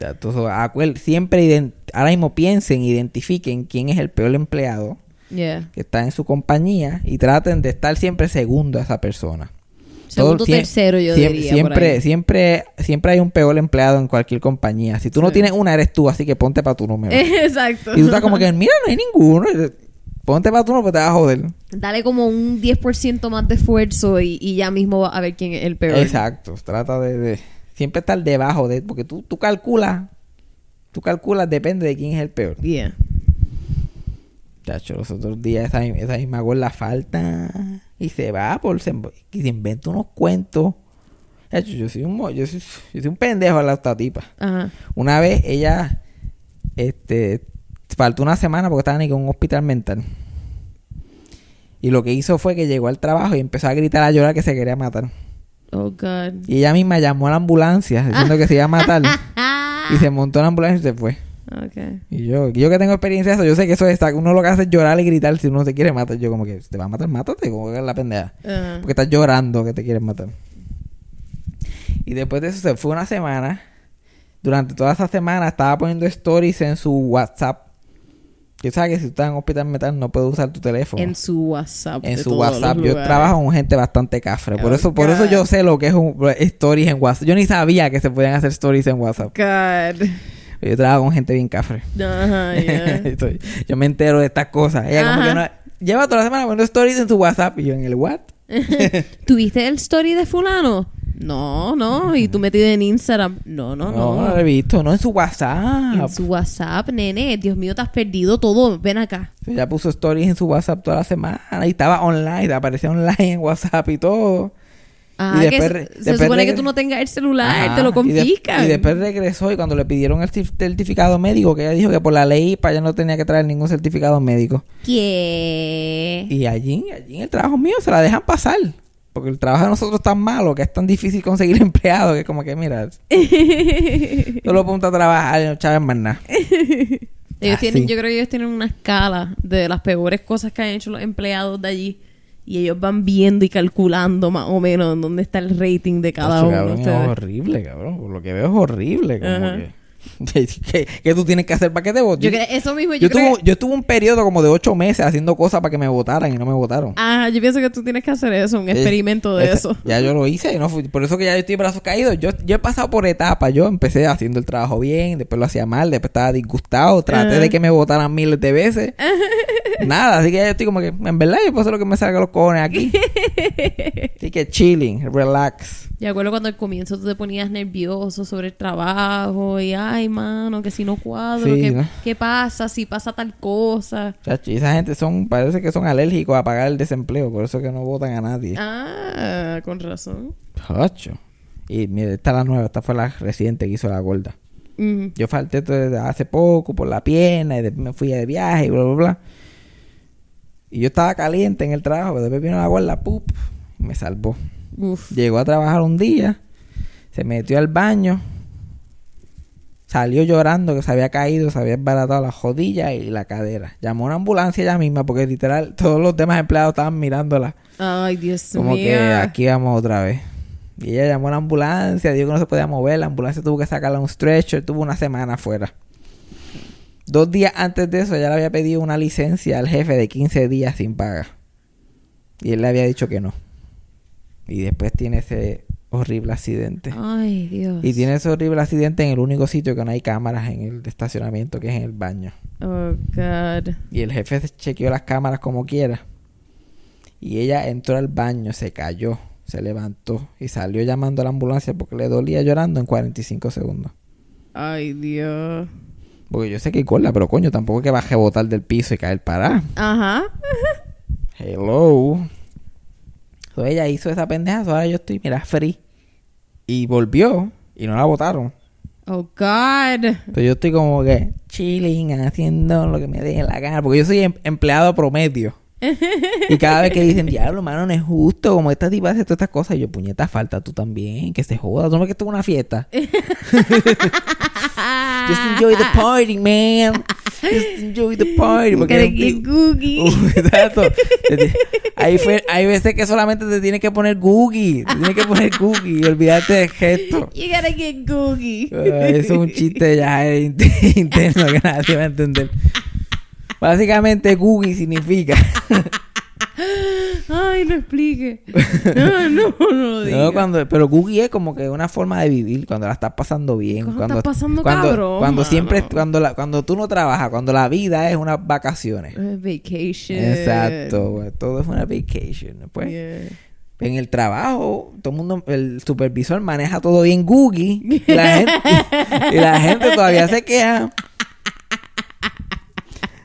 Entonces, acuer- siempre ahora mismo piensen, identifiquen quién es el peor empleado Yeah. que está en su compañía y traten de estar siempre segundo a esa persona. Segundo, sie- tercero, yo siem- diría. Siempre, siempre, siempre hay un peor empleado en cualquier compañía. Si tú no tienes una, eres tú, así que ponte para tu número. Exacto. y tú estás como que, mira, no hay ninguno. Ponte para tu número, pues te vas a joder. Dale como un 10% más de esfuerzo y, y ya mismo va a ver quién es el peor. Exacto. Trata de, de siempre estar debajo de... Porque tú, tú calculas... Tú calculas, depende de quién es el peor. Yeah. Chacho, los otros días esa, esa misma gorda falta y se va por se, y se inventa unos cuentos. Yo soy un mo- yo soy, yo soy un pendejo a la esta tipa. Ajá. Una vez ella este faltó una semana porque estaba en un hospital mental. Y lo que hizo fue que llegó al trabajo y empezó a gritar a llorar que se quería matar. Oh, God. Y ella misma llamó a la ambulancia diciendo que se iba a matar. y se montó en la ambulancia y se fue. Okay. Y yo, yo que tengo experiencia de eso, yo sé que eso es, uno lo que hace es llorar y gritar si uno se quiere matar. Yo como que, te va a matar, mátate, como que es la pendeja. Porque estás llorando que te quieren matar. Y después de eso se fue una semana. Durante toda esa semana estaba poniendo stories en su WhatsApp. Que sabes que si tú estás en hospital metal no puedes usar tu teléfono. En su WhatsApp. En su WhatsApp. Yo trabajo con gente bastante cafre. Por Oh, eso, por eso yo sé lo que es un stories en WhatsApp. Yo ni sabía que se podían hacer stories en WhatsApp. God. Yo trabajo con gente bien cafre. Ajá, yeah. Estoy- yo me entero de estas cosas. Ella como que no... Lleva toda la semana poniendo stories en su WhatsApp. Y yo, ¿en el what? ¿Tuviste el story de fulano? No, no. ¿Y tú metido en Instagram? No, no, No, no. no lo he visto. No en su WhatsApp. En su WhatsApp, nene. Dios mío, te has perdido todo. Ven acá. Ella puso stories en su WhatsApp toda la semana. Y estaba online. Aparecía online en WhatsApp y todo. Ah, Y que después se, re- se supone que tú no tengas el celular, Ajá. te lo Y de- confiscan. Y, después regresó y cuando le pidieron el certificado médico, que ella dijo que por la ley para ella no tenía que traer ningún certificado médico. ¿Qué? Y allí, allí en el trabajo mío se la dejan pasar. Porque el trabajo de nosotros es tan malo que es tan difícil conseguir empleados que es como que, mira, solo ponte a trabajar y no chaves más nada. Ellos Ah, tienen, sí. yo creo que ellos tienen una escala de las peores cosas que han hecho los empleados de allí. Y ellos van viendo y calculando más o menos en dónde está el rating de cada uno. cabrón, es horrible, cabrón. Por lo que veo es horrible. Como que, ¿Qué, qué tú tienes que hacer para que te voten? Yo eso mismo, yo, Yo, creo tuve, que- yo tuve un periodo como de ocho meses haciendo cosas para que me votaran y no me votaron. Ah, yo pienso que tú tienes que hacer eso, un Sí. experimento de Ese- eso. Ya yo lo hice, y no fui- por eso que ya yo estoy brazos caídos. Yo, yo he pasado por etapas. Yo empecé haciendo el trabajo bien, después lo hacía mal, después estaba disgustado, traté de que me votaran miles de veces. Nada, así que ya yo estoy como que, en verdad, yo puedo hacer lo que me salga los cojones aquí. así que chilling, relax. Yo acuerdo cuando al comienzo tú te ponías nervioso sobre el trabajo y, ay, mano, que si no cuadro, Sí, ¿qué, ¿no? qué pasa si pasa tal cosa? Chacho, y esa gente son, parece que son alérgicos a pagar el desempleo, por eso que no votan a nadie. Ah, con razón. Chacho. Y mira, esta es la nueva, esta fue la reciente que hizo la gorda. Ujú. Yo falté hace poco por la pierna y después me fui de viaje y bla, bla, bla. Y yo estaba caliente en el trabajo, pero después vino la gorda, pup, y me salvó. Uf. Llegó a trabajar un día, se metió al baño, salió llorando que se había caído, se había embaratado la jodilla y la cadera. Llamó a una ambulancia ella misma porque literal todos los demás empleados estaban mirándola. Ay, Dios Como mío. que aquí vamos otra vez. Y ella llamó a la ambulancia, dijo que no se podía mover, la ambulancia tuvo que sacarla a un stretcher, tuvo una semana afuera. Dos días antes de eso, ella le había pedido una licencia al jefe de 15 días sin paga. Y él le había dicho que no. Y después tiene ese horrible accidente. Ay, Dios. Y tiene ese horrible accidente en el único sitio que no hay cámaras en el estacionamiento, que es en el baño. Oh, God. Y el jefe chequeó las cámaras como quiera. Y ella entró al baño, se cayó, se levantó y salió llamando a la ambulancia porque le dolía llorando en 45 segundos. Ay, Dios. Porque yo sé que cola, pero coño, tampoco es que baje a botar del piso y caer para. Ajá. Hello. So, ella hizo esa pendeja, so ahora yo estoy, mira, free. Y volvió y no la votaron. Oh, God. Entonces yo estoy como que chilling, haciendo lo que me dé la gana. Porque yo soy em- empleado promedio. y cada vez que dicen, diablo, mano, no es justo, como esta tipa hace todas estas cosas, y yo, puñeta, falta tú también, que se joda, tú no ves que esto es una fiesta. Just enjoy the party, man. Just enjoy the party. Porque ti- googie. Uh, exacto. hay, hay veces que solamente te tienes que poner Googie. Te tienes que poner Googie y olvidarte del gesto. You gotta get googie. Eso es un chiste ya eh, int- interno que nadie va a entender. Básicamente, Googie significa. Ay, no explique. No, no, no lo diga. No, cuando, pero Googie es como que una forma de vivir cuando la estás pasando bien. Cuando estás pasando cuando, cabrón, cuando mano. siempre, cuando, la, cuando tú no trabajas, cuando la vida es unas vacaciones. Vacation. Exacto, güey, todo es una vacation. Pues, Yeah. en el trabajo, todo el mundo, el supervisor maneja todo bien Googie. Y la gente, y la gente todavía se queja.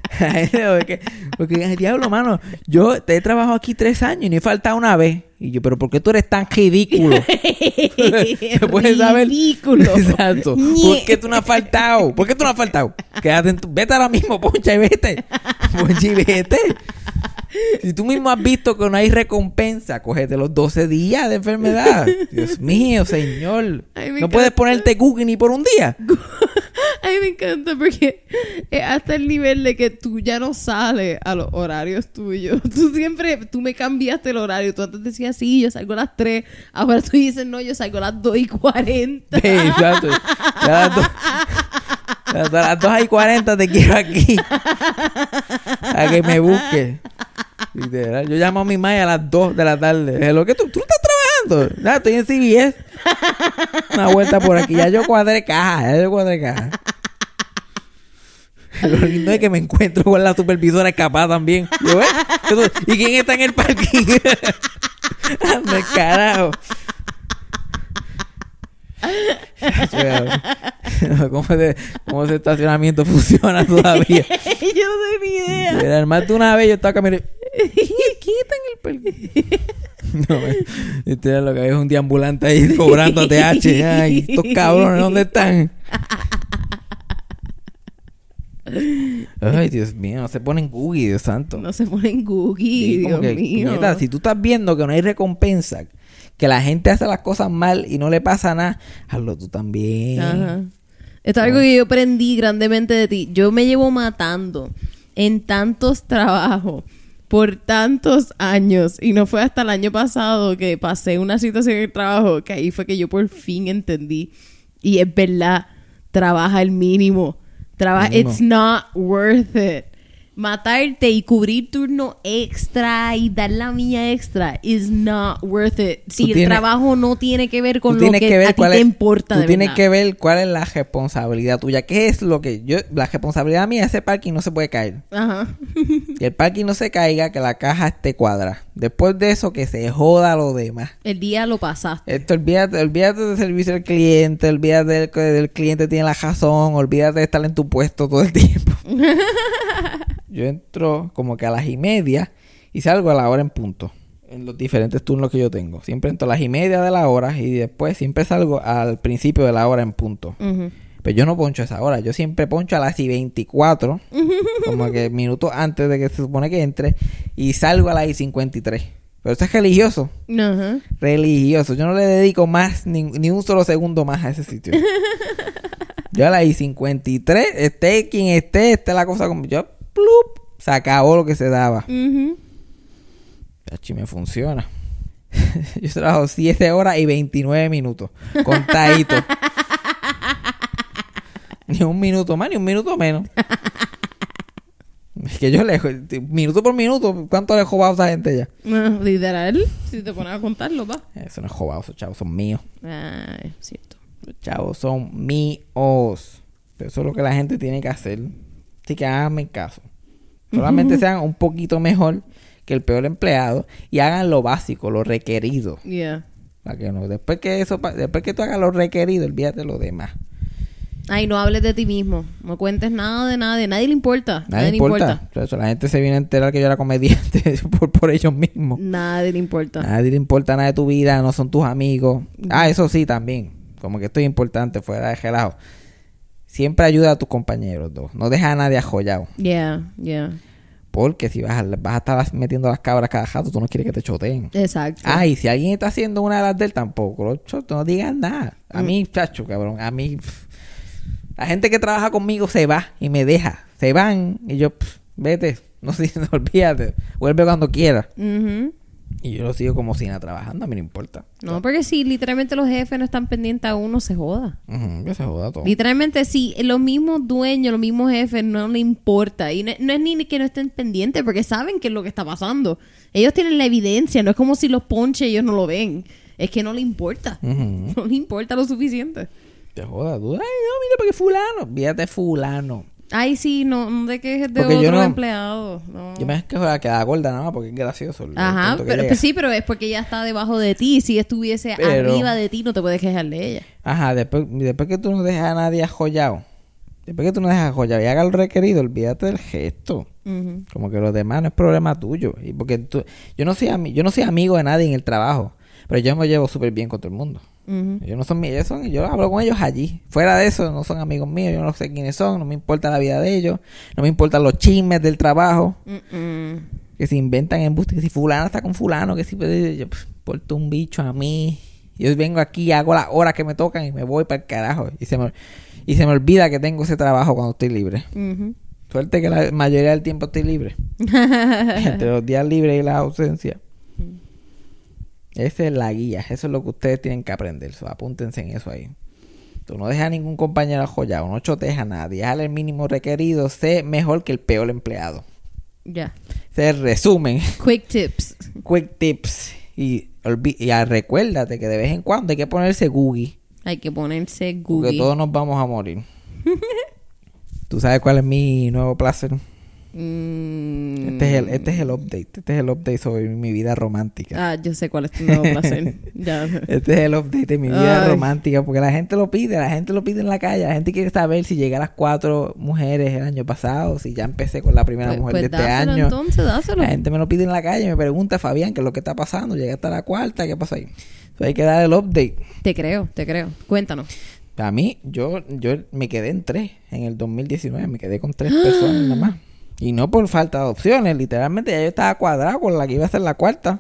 Porque, porque, diablo, mano, yo te he trabajado aquí tres años y no he faltado una vez. Y yo, pero ¿por qué tú eres tan ridículo? ¿Se puede saber? Ridículo. Exacto. ¿Por qué tú no has faltado? ¿Por qué tú no has faltado? Quédate en tu... Vete ahora mismo, poncha y vete. Poncha y vete. Si tú mismo has visto que no hay recompensa, cógete los 12 días de enfermedad. Dios mío, señor. Ay, no puedes ponerte Google ni por un día. A mí me encanta porque es hasta el nivel de que tú ya no sales a los horarios tuyos. Tú siempre, tú me cambiaste el horario. Tú antes decías, sí, yo salgo a las 3. Ahora tú dices, no, yo salgo a las 2 y 40. Sí, exacto. Ya a las dos- ya a las 2 y 40 te quiero aquí. A que me busques. Literal. Yo llamo a mi madre a las 2 de la tarde. Lo que tú, tú estás trabajando. Nada, estoy en CBS. Una vuelta por aquí. Ya yo cuadré caja. Ya yo cuadré caja. Lo lindo es que me encuentro con la supervisora escapada también. ¿eh? ¿Y quién está en el parking? Anda, carajo. ¿Cómo, ese, ¿Cómo ese estacionamiento funciona todavía? yo no tengo ni idea. Era, más de una vez yo estaba caminando. ¿Quién está en el parque? No, este era lo que había un deambulante ahí cobrando TH. Ay, estos cabrones, ¿dónde están? Ay, Dios mío, no se ponen Googie, Dios santo. No se ponen Googie, Sí, Dios que, mío. si tú estás viendo que no hay recompensa, que la gente hace las cosas mal y no le pasa nada, hazlo tú también. Ajá. Esto es algo que yo aprendí grandemente de ti. Yo me llevo matando en tantos trabajos por tantos años y no fue hasta el año pasado que pasé una situación en el trabajo que ahí fue que yo por fin entendí y es verdad, trabaja el mínimo. Trabaja, Mínimo. it's not worth it. Matarte y cubrir turno extra y dar la mía extra is not worth it. Si Tú el tienes- trabajo no tiene que ver con lo que, que ver a ti te es, importa tú de tienes verdad. que ver cuál es la responsabilidad tuya. ¿Qué es lo que yo la responsabilidad mía ese parking no se puede caer? Ajá. Que el parking no se caiga, que la caja esté cuadra. Después de eso que se joda lo demás. El día lo pasaste. Esto, olvídate, olvídate del servicio al cliente, olvídate del que el cliente tiene la razón, olvídate de estar en tu puesto todo el tiempo. Yo entro como que a las y media y salgo a la hora en punto. En los diferentes turnos que yo tengo. Siempre entro a las y media de la hora y después siempre salgo al principio de la hora en punto. Pero yo no poncho a esa hora. Yo siempre poncho a las y 24. como que minutos antes de que se supone que entre. Y salgo a las y 53. Pero eso es religioso religioso. Yo no le dedico más, ni, ni un solo segundo más a ese sitio. yo a la I-53, esté quien esté, esté la cosa como yo, plup, se acabó lo que se daba. Ujú. Tachi, me funciona. yo trabajo 7 horas y 29 minutos. Contadito. ni un minuto más, ni un minuto menos. Es que yo le... Minuto por minuto, ¿cuánto le he jobado a esa gente ya? Ah, Literal, si te pones a contarlo, va. Eso no es jobado, esos chavos son míos. Ay, cierto. Los chavos son míos. Pero eso es lo que la gente tiene que hacer. Así que háganme caso. Solamente sean un poquito mejor que el peor empleado y hagan lo básico, lo requerido. Yeah. Para que no, después que eso, después que tú hagas lo requerido, olvídate lo demás. Ay, no hables de ti mismo. No cuentes nada de nadie. Nadie le importa. Nadie Nadie, le importa. importa. La gente se viene a enterar que yo era comediante por, por ellos mismos. Nadie le importa. Nadie le importa nada de tu vida, no son tus amigos. Ah, eso sí, también. Como que esto es importante, fuera de relajo. Siempre ayuda a tus compañeros, dos. No deja a nadie ajollado. Yeah, yeah. Porque si vas a, vas a estar metiendo las cabras cada rato, tú no quieres que te choteen. Exacto. Ah, y si alguien está haciendo una de las de él, tampoco. Lo choto, no digas nada. A Mm. mí, chacho, cabrón. A mí. pff, la gente que trabaja conmigo se va y me deja. Se van y yo, pff, vete. No no olvídate. Vuelve cuando quieras. Ujú. Y yo lo sigo como si nada trabajando. A mí no importa. No, porque si literalmente los jefes no están pendientes a uno, se joda. Que se joda todo. Literalmente, si los mismos dueños, los mismos jefes no le importa. Y no, no es ni que no estén pendientes, porque saben qué es lo que está pasando. Ellos tienen la evidencia, no es como si los ponche ellos no lo ven. Es que no le importa. No le importa lo suficiente. Te joda. Tú, ay, no, mira, porque fulano. Fíjate, fulano. Ay, sí, no, no te quejes de Porque yo otro no- empleado. no. Yo me quejo de quedar gorda nada más porque es gracioso. Ajá, que pero pues sí, pero es porque ella está debajo de ti. Si estuviese Pero- arriba de ti, no te puedes quejar de ella. Ajá, después, después que tú no dejas a nadie ajollado, después que tú no dejas ajollado y hagas lo requerido, olvídate del gesto. Como que los demás no es problema tuyo. Y porque tú, yo no soy yo no soy amigo de nadie en el trabajo, pero yo me llevo súper bien con todo el mundo. Ellos no son míos, ellos son, yo hablo con ellos allí. Fuera de eso, no son amigos míos, yo no sé quiénes son, no me importa la vida de ellos, no me importan los chismes del trabajo, que se inventan embustes, que si fulano está con fulano, que si pues, yo, porto un bicho a mí. Yo vengo aquí, hago las horas que me tocan y me voy para el carajo. Y se me, y se me olvida que tengo ese trabajo cuando estoy libre. Suerte que la mayoría del tiempo estoy libre. Entre los días libres y la ausencia. Esa es la guía. Eso es lo que ustedes tienen que aprender. So, apúntense en eso ahí. Tú no dejas a ningún compañero ajollado. No chotees a nadie. Hazle el mínimo requerido. Sé mejor que el peor empleado. Ya. El resumen. Quick tips. Quick tips. Y, y recuérdate que de vez en cuando hay que ponerse Googie. Hay que ponerse Porque Google. todos nos vamos a morir. ¿Tú sabes cuál es mi nuevo placer? Mm. Este es el, este es el update. Este es el update sobre mi vida romántica. Ah, yo sé cuál es tu nuevo placer. ya. Este es el update de mi vida Ay. romántica. Porque la gente lo pide. La gente lo pide en la calle. La gente quiere saber si llegué a las cuatro mujeres el año pasado. Si ya empecé con la primera Pues, mujer pues de este dáselo año. entonces, dáselo. La gente me lo pide en la calle. Me pregunta, Fabián, ¿qué es lo que está pasando? Llegué hasta la cuarta. ¿Qué pasó ahí? So, hay que dar el update. Te creo, te creo. Cuéntanos. A mí, yo, yo me quedé en tres en el 2019. Me quedé con tres personas nada más. Y no por falta de opciones. Literalmente ya yo estaba cuadrado con la que iba a ser la cuarta.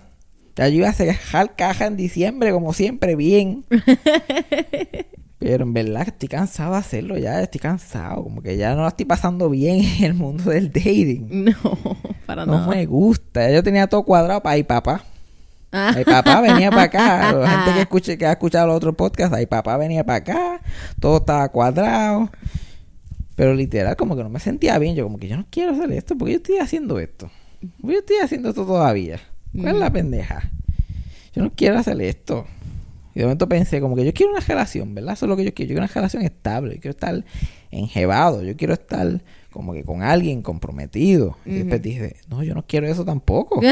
Ya yo iba a dejar caja en diciembre, como siempre, bien. Pero en verdad estoy cansado de hacerlo ya. Estoy cansado. Como que ya no la estoy pasando bien en el mundo del dating. No, para No nada. me gusta. Ya yo tenía todo cuadrado para ir papá. Ah. Ay, papá venía para acá. La gente que, escuche, que ha escuchado los otros podcasts, ay, papá venía para acá. Todo estaba cuadrado. Pero literal, como que no me sentía bien. Yo, como que yo no quiero hacer esto. porque yo estoy haciendo esto? ¿Por qué yo estoy haciendo esto todavía? ¿Cuál es la pendeja? Yo no quiero hacer esto. Y de momento pensé, como que yo quiero una relación, ¿verdad? Eso es lo que yo quiero. Yo quiero una relación estable. Yo quiero estar enjebado. Yo quiero estar como que con alguien comprometido. Y después dije, no, yo no quiero eso tampoco.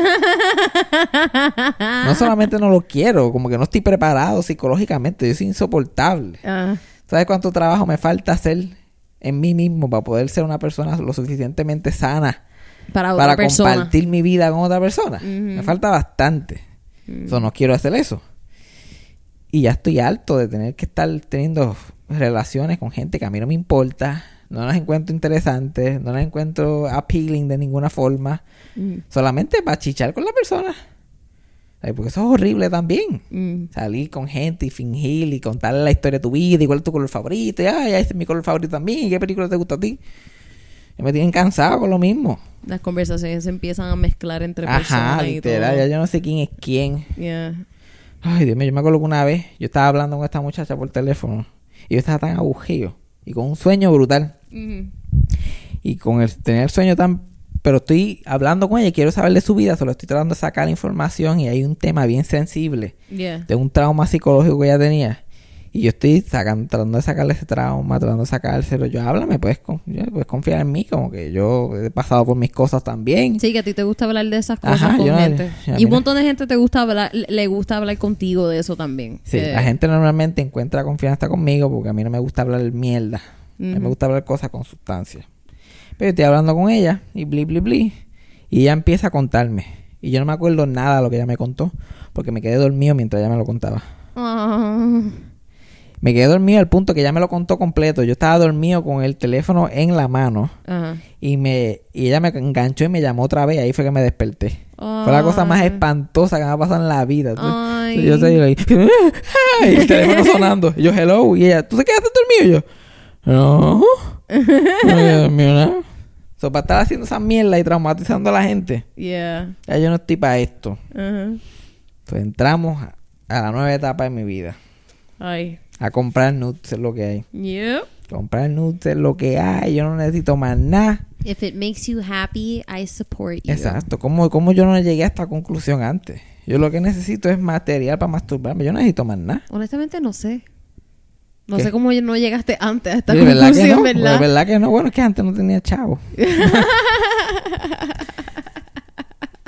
No solamente no lo quiero, como que no estoy preparado psicológicamente, yo soy insoportable. Ah, ¿Sabes cuánto trabajo me falta hacer en mí mismo para poder ser una persona lo suficientemente sana para otra para persona. compartir mi vida con otra persona? Me falta bastante. So, no quiero hacer eso. Y ya estoy harto de tener que estar teniendo relaciones con gente que a mí no me importa, no las encuentro interesantes, no las encuentro appealing de ninguna forma, solamente para chichar con la persona. Ay, Porque eso es horrible también. mm. Salir con gente y fingir y contarle la historia de tu vida y cuál es tu color favorito. Y, ay, ese es mi color favorito también. ¿Y qué película te gusta a ti? Ya me tienen cansado con lo mismo. Las conversaciones se empiezan a mezclar entre Ajá, personas y literal, todo. ya yo no sé quién es quién. Yeah. Ay, Dios mío, yo me acuerdo que una vez yo estaba hablando con esta muchacha por teléfono y yo estaba tan aburrido y con un sueño brutal. Ujú. Y con el tener el sueño tan... Pero estoy hablando con ella y quiero saber de su vida, solo estoy tratando de sacar información y hay un tema bien sensible Yeah. de un trauma psicológico que ella tenía. Y yo estoy sacando, tratando de sacarle ese trauma, tratando de sacárselo. Yo, háblame, puedes, con- puedes confiar en mí, como que yo he pasado por mis cosas también. Sí, que a ti te gusta hablar de esas cosas Ajá, con yo y un montón de gente te gusta hablar, le gusta hablar contigo de eso también. Sí, Que- la gente normalmente encuentra confianza conmigo porque a mí no me gusta hablar mierda. A mí me gusta hablar cosas con sustancia. Pero yo estoy hablando con ella y bli, bli, bli. Y ella empieza a contarme. Y yo no me acuerdo nada de lo que ella me contó porque me quedé dormido mientras ella me lo contaba. Ah. Me quedé dormido al punto que ella me lo contó completo. Yo estaba dormido con el teléfono en la mano y me y ella me enganchó y me llamó otra vez. Ahí fue que me desperté. Fue la cosa más espantosa que me ha pasado en la vida. Entonces, yo estoy ahí, y el teléfono sonando. Y yo, hello. Y ella, ¿tú te quedaste dormido? Y yo, no. No dormido nada. So, para estar haciendo esa mierda y traumatizando a la gente, Yeah. ya yo no estoy para esto. Ajá. Pues entramos a, a la nueva etapa de mi vida. Ay. A comprar nudes es lo que hay. Yep. Comprar nudes es lo que hay. Yo no necesito más nada. If it makes you happy, I support you. Exacto. ¿Cómo, ¿Cómo yo no llegué a esta conclusión antes? Yo lo que necesito es material para masturbarme. Yo no necesito más nada. Honestamente no sé. No ¿Qué? sé cómo no llegaste antes a esta Sí, ¿verdad que conclusión, no? ¿verdad? Verdad que no. Bueno, es que antes no tenía chavo.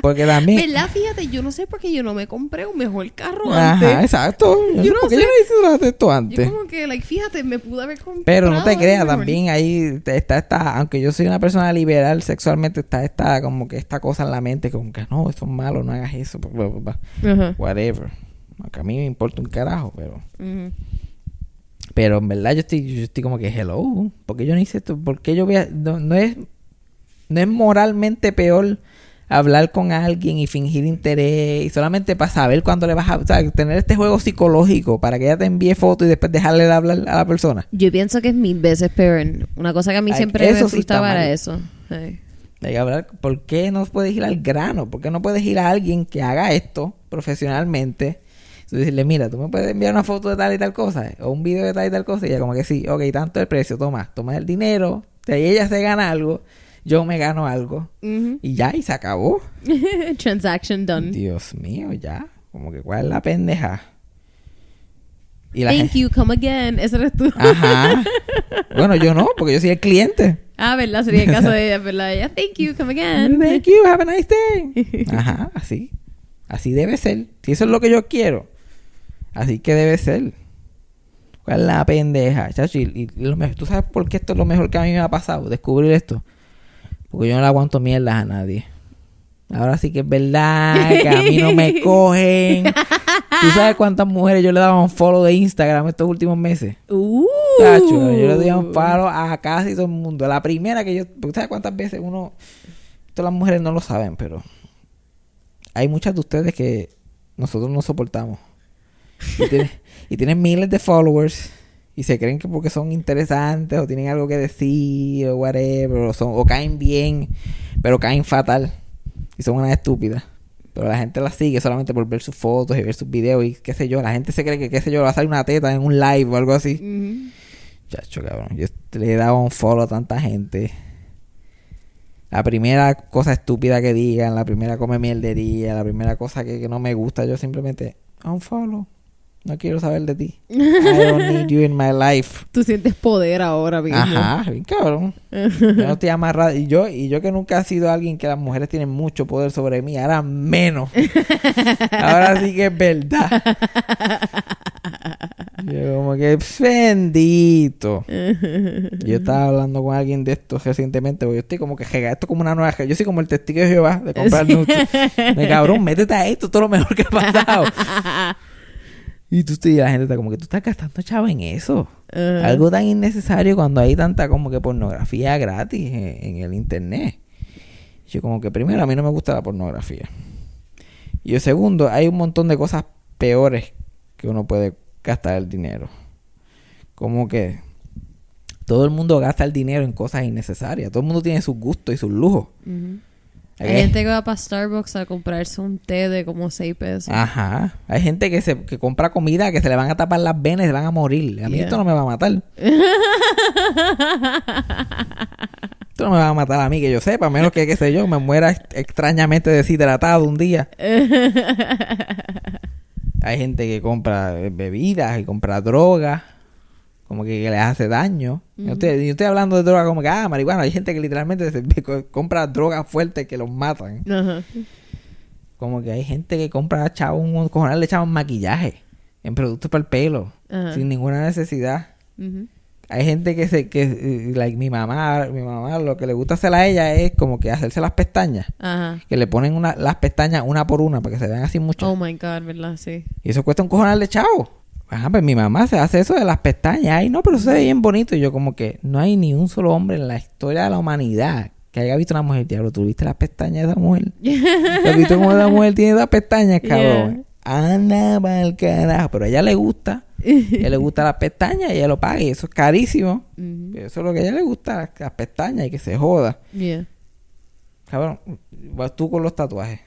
Porque también... ¿Verdad? Fíjate, yo no sé por qué yo no me compré un mejor carro Ajá, antes. exacto. Yo, Yo no sé. sé. yo no hice esto Yo antes. como que, like, fíjate, me pude haber comprado Pero no te creas, también ahí está esta, aunque yo soy una persona liberal sexualmente, está esta como que esta cosa en la mente, como que no, eso es malo, no hagas eso, bla, bla, bla, bla. Ajá. whatever. Aunque a mí me importa un carajo, pero Ujú. Pero en verdad yo estoy, yo estoy como que hello, porque yo no hice esto? ¿Por qué yo voy a, no, no es no es moralmente peor hablar con alguien y fingir interés y solamente para saber cuándo le vas a, o sea, tener este juego psicológico para que ella te envíe fotos y después dejarle de hablar a la persona. Yo pienso que es mil veces peor. Una cosa que a mí Ay, siempre me frustraba era eso. Hay que hablar, ¿por qué no puedes ir al grano? ¿Por qué no puedes ir a alguien que haga esto profesionalmente? Y decirle, mira, tú me puedes enviar una foto de tal y tal cosa, o un video de tal y tal cosa, y ella como que sí, ok, tanto el precio, toma, toma el dinero, si ella se gana algo, yo me gano algo, y ya, y se acabó. Transaction done. Dios mío, ya, como que cuál es la pendeja. Y la Thank gente, you, come again. Ese eres tú. ajá. Bueno, yo no, porque yo soy el cliente. Ah, ¿verdad? Sería el caso de ella, ¿verdad? Ella, thank you, come again. Thank you, have a nice day. Ajá, así. Así debe ser. Si eso es lo que yo quiero, así que debe ser. ¿Cuál es la pendeja? Chacho, y, y lo mejor- ¿Tú sabes por qué esto es lo mejor que a mí me ha pasado? Descubrir esto. Porque yo no le aguanto mierdas a nadie. Ahora sí que es verdad que a mí no me cogen. ¿Tú sabes cuántas mujeres yo le daba un follow de Instagram estos últimos meses? Uh. Chacho, yo le doy un follow a casi todo el mundo. La primera que yo... ¿tú ¿Sabes cuántas veces uno... Esto las mujeres no lo saben, pero... Hay muchas de ustedes que nosotros no soportamos. Y tienen, y tienen miles de followers. Y se creen que porque son interesantes o tienen algo que decir o whatever. O, son, o caen bien, pero caen fatal. Y son unas estúpidas. Pero la gente las sigue solamente por ver sus fotos y ver sus videos y qué sé yo. La gente se cree que, qué sé yo, va a salir una teta en un live o algo así. Ujú. Chacho, cabrón. Yo le he dado un follow a tanta gente. La primera cosa estúpida que digan, la primera come mierdería, la primera cosa que, que no me gusta, yo simplemente un follow. No quiero saber de ti. I don't need you in my life. Tú sientes poder ahora mismo. Ajá, bien cabrón. Yo no estoy amarrado. Y yo, y yo que nunca he sido alguien que las mujeres tienen mucho poder sobre mí, ahora menos. ahora sí que es verdad. Yo como que "Pss, bendito. Yo estaba hablando con alguien de esto recientemente, porque yo estoy como que esto es como una nueva, yo soy como el testigo de Jehová de comprar Sí. cabrón, métete a esto, todo lo mejor que ha pasado. Y tú y la gente está como que tú estás gastando chavo en eso. Algo tan innecesario cuando hay tanta como que pornografía gratis en, en el internet. Yo como que primero a mí no me gusta la pornografía. Y yo segundo, hay un montón de cosas peores que uno puede gastar el dinero. Como que todo el mundo gasta el dinero en cosas innecesarias. Todo el mundo tiene sus gustos y sus lujos. Hay gente que va para Starbucks a comprarse un té de como 6 pesos. Ajá. Hay gente que se que compra comida que se le van a tapar las venas y se van a morir. A mí Yeah. esto no me va a matar. esto no me va a matar a mí, que yo sepa, a menos que, qué sé yo, me muera ex- extrañamente deshidratado un día. Hay gente que compra eh, bebidas y compra drogas, como que, que les hace daño. yo, estoy, yo estoy hablando de droga como que, ah, marihuana. Hay gente que literalmente se- compra drogas fuertes que los matan. Ajá. Como que hay gente que compra chavo un cojonal le echaban maquillaje en productos para el pelo sin ninguna necesidad. Hay gente que se que like mi mamá, mi mamá lo que le gusta hacer a ella es como que hacerse las pestañas, Ajá. que le ponen una, las pestañas una por una para que se vean así mucho. Oh my god, ¿verdad? Sí. Y eso cuesta un cojonal de chavo. Ajá, pues mi mamá se hace eso de las pestañas. Ay, no, pero eso se ve bien bonito. Y yo como que no hay ni un solo hombre en la historia de la humanidad que haya visto una mujer. Diablo, ¿tú viste las pestañas de esa mujer? ¿Has visto cómo esa mujer tiene esas pestañas, cabrón? Anda pa'l carajo. Pero a ella le gusta. A ella le gusta las pestañas y ella lo paga. Y eso es carísimo. Pero Eso es lo que a ella le gusta, las, las pestañas y que se joda. Yeah. Cabrón, vas tú con los tatuajes.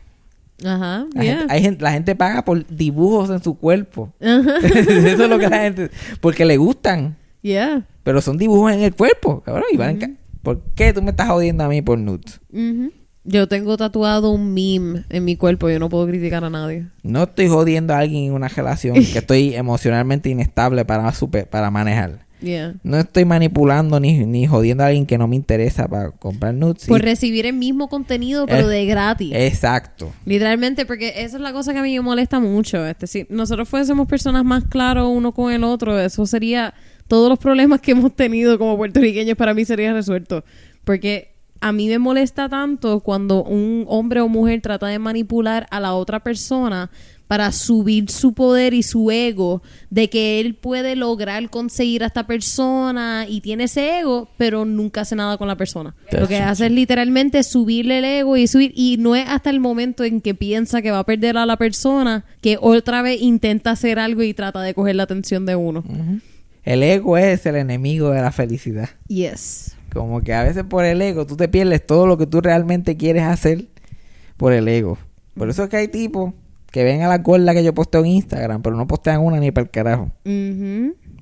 Ajá. La, Yeah. gente, hay gente- la gente paga por dibujos en su cuerpo. Ajá. Eso es lo que la gente... Porque le gustan. Yeah. Pero son dibujos en el cuerpo, cabrón. Y van ca- ¿Por qué tú me estás jodiendo a mí por nudes? Ujú. Yo tengo tatuado un meme en mi cuerpo. Yo no puedo criticar a nadie. No estoy jodiendo a alguien en una relación que estoy emocionalmente inestable para, super- para manejar. Yeah. No estoy manipulando ni, ni jodiendo a alguien que no me interesa para comprar nudes. Por recibir el mismo contenido, pero de gratis. Exacto. Literalmente, porque esa es la cosa que a mí me molesta mucho. Este, si nosotros fuésemos personas más claros uno con el otro, eso sería. Todos los problemas que hemos tenido como puertorriqueños para mí sería resuelto. Porque a mí me molesta tanto cuando un hombre o mujer trata de manipular a la otra persona para subir su poder y su ego de que él puede lograr conseguir a esta persona y tiene ese ego, pero nunca hace nada con la persona. Lo que hace es literalmente subirle el ego y subir y no es hasta el momento en que piensa que va a perder a la persona que otra vez intenta hacer algo y trata de coger la atención de uno. El ego es el enemigo de la felicidad. Yes. Como que a veces por el ego tú te pierdes todo lo que tú realmente quieres hacer por el ego. Por eso es que hay tipos que ven a la gorda que yo posteo en Instagram, pero no postean una ni para el carajo.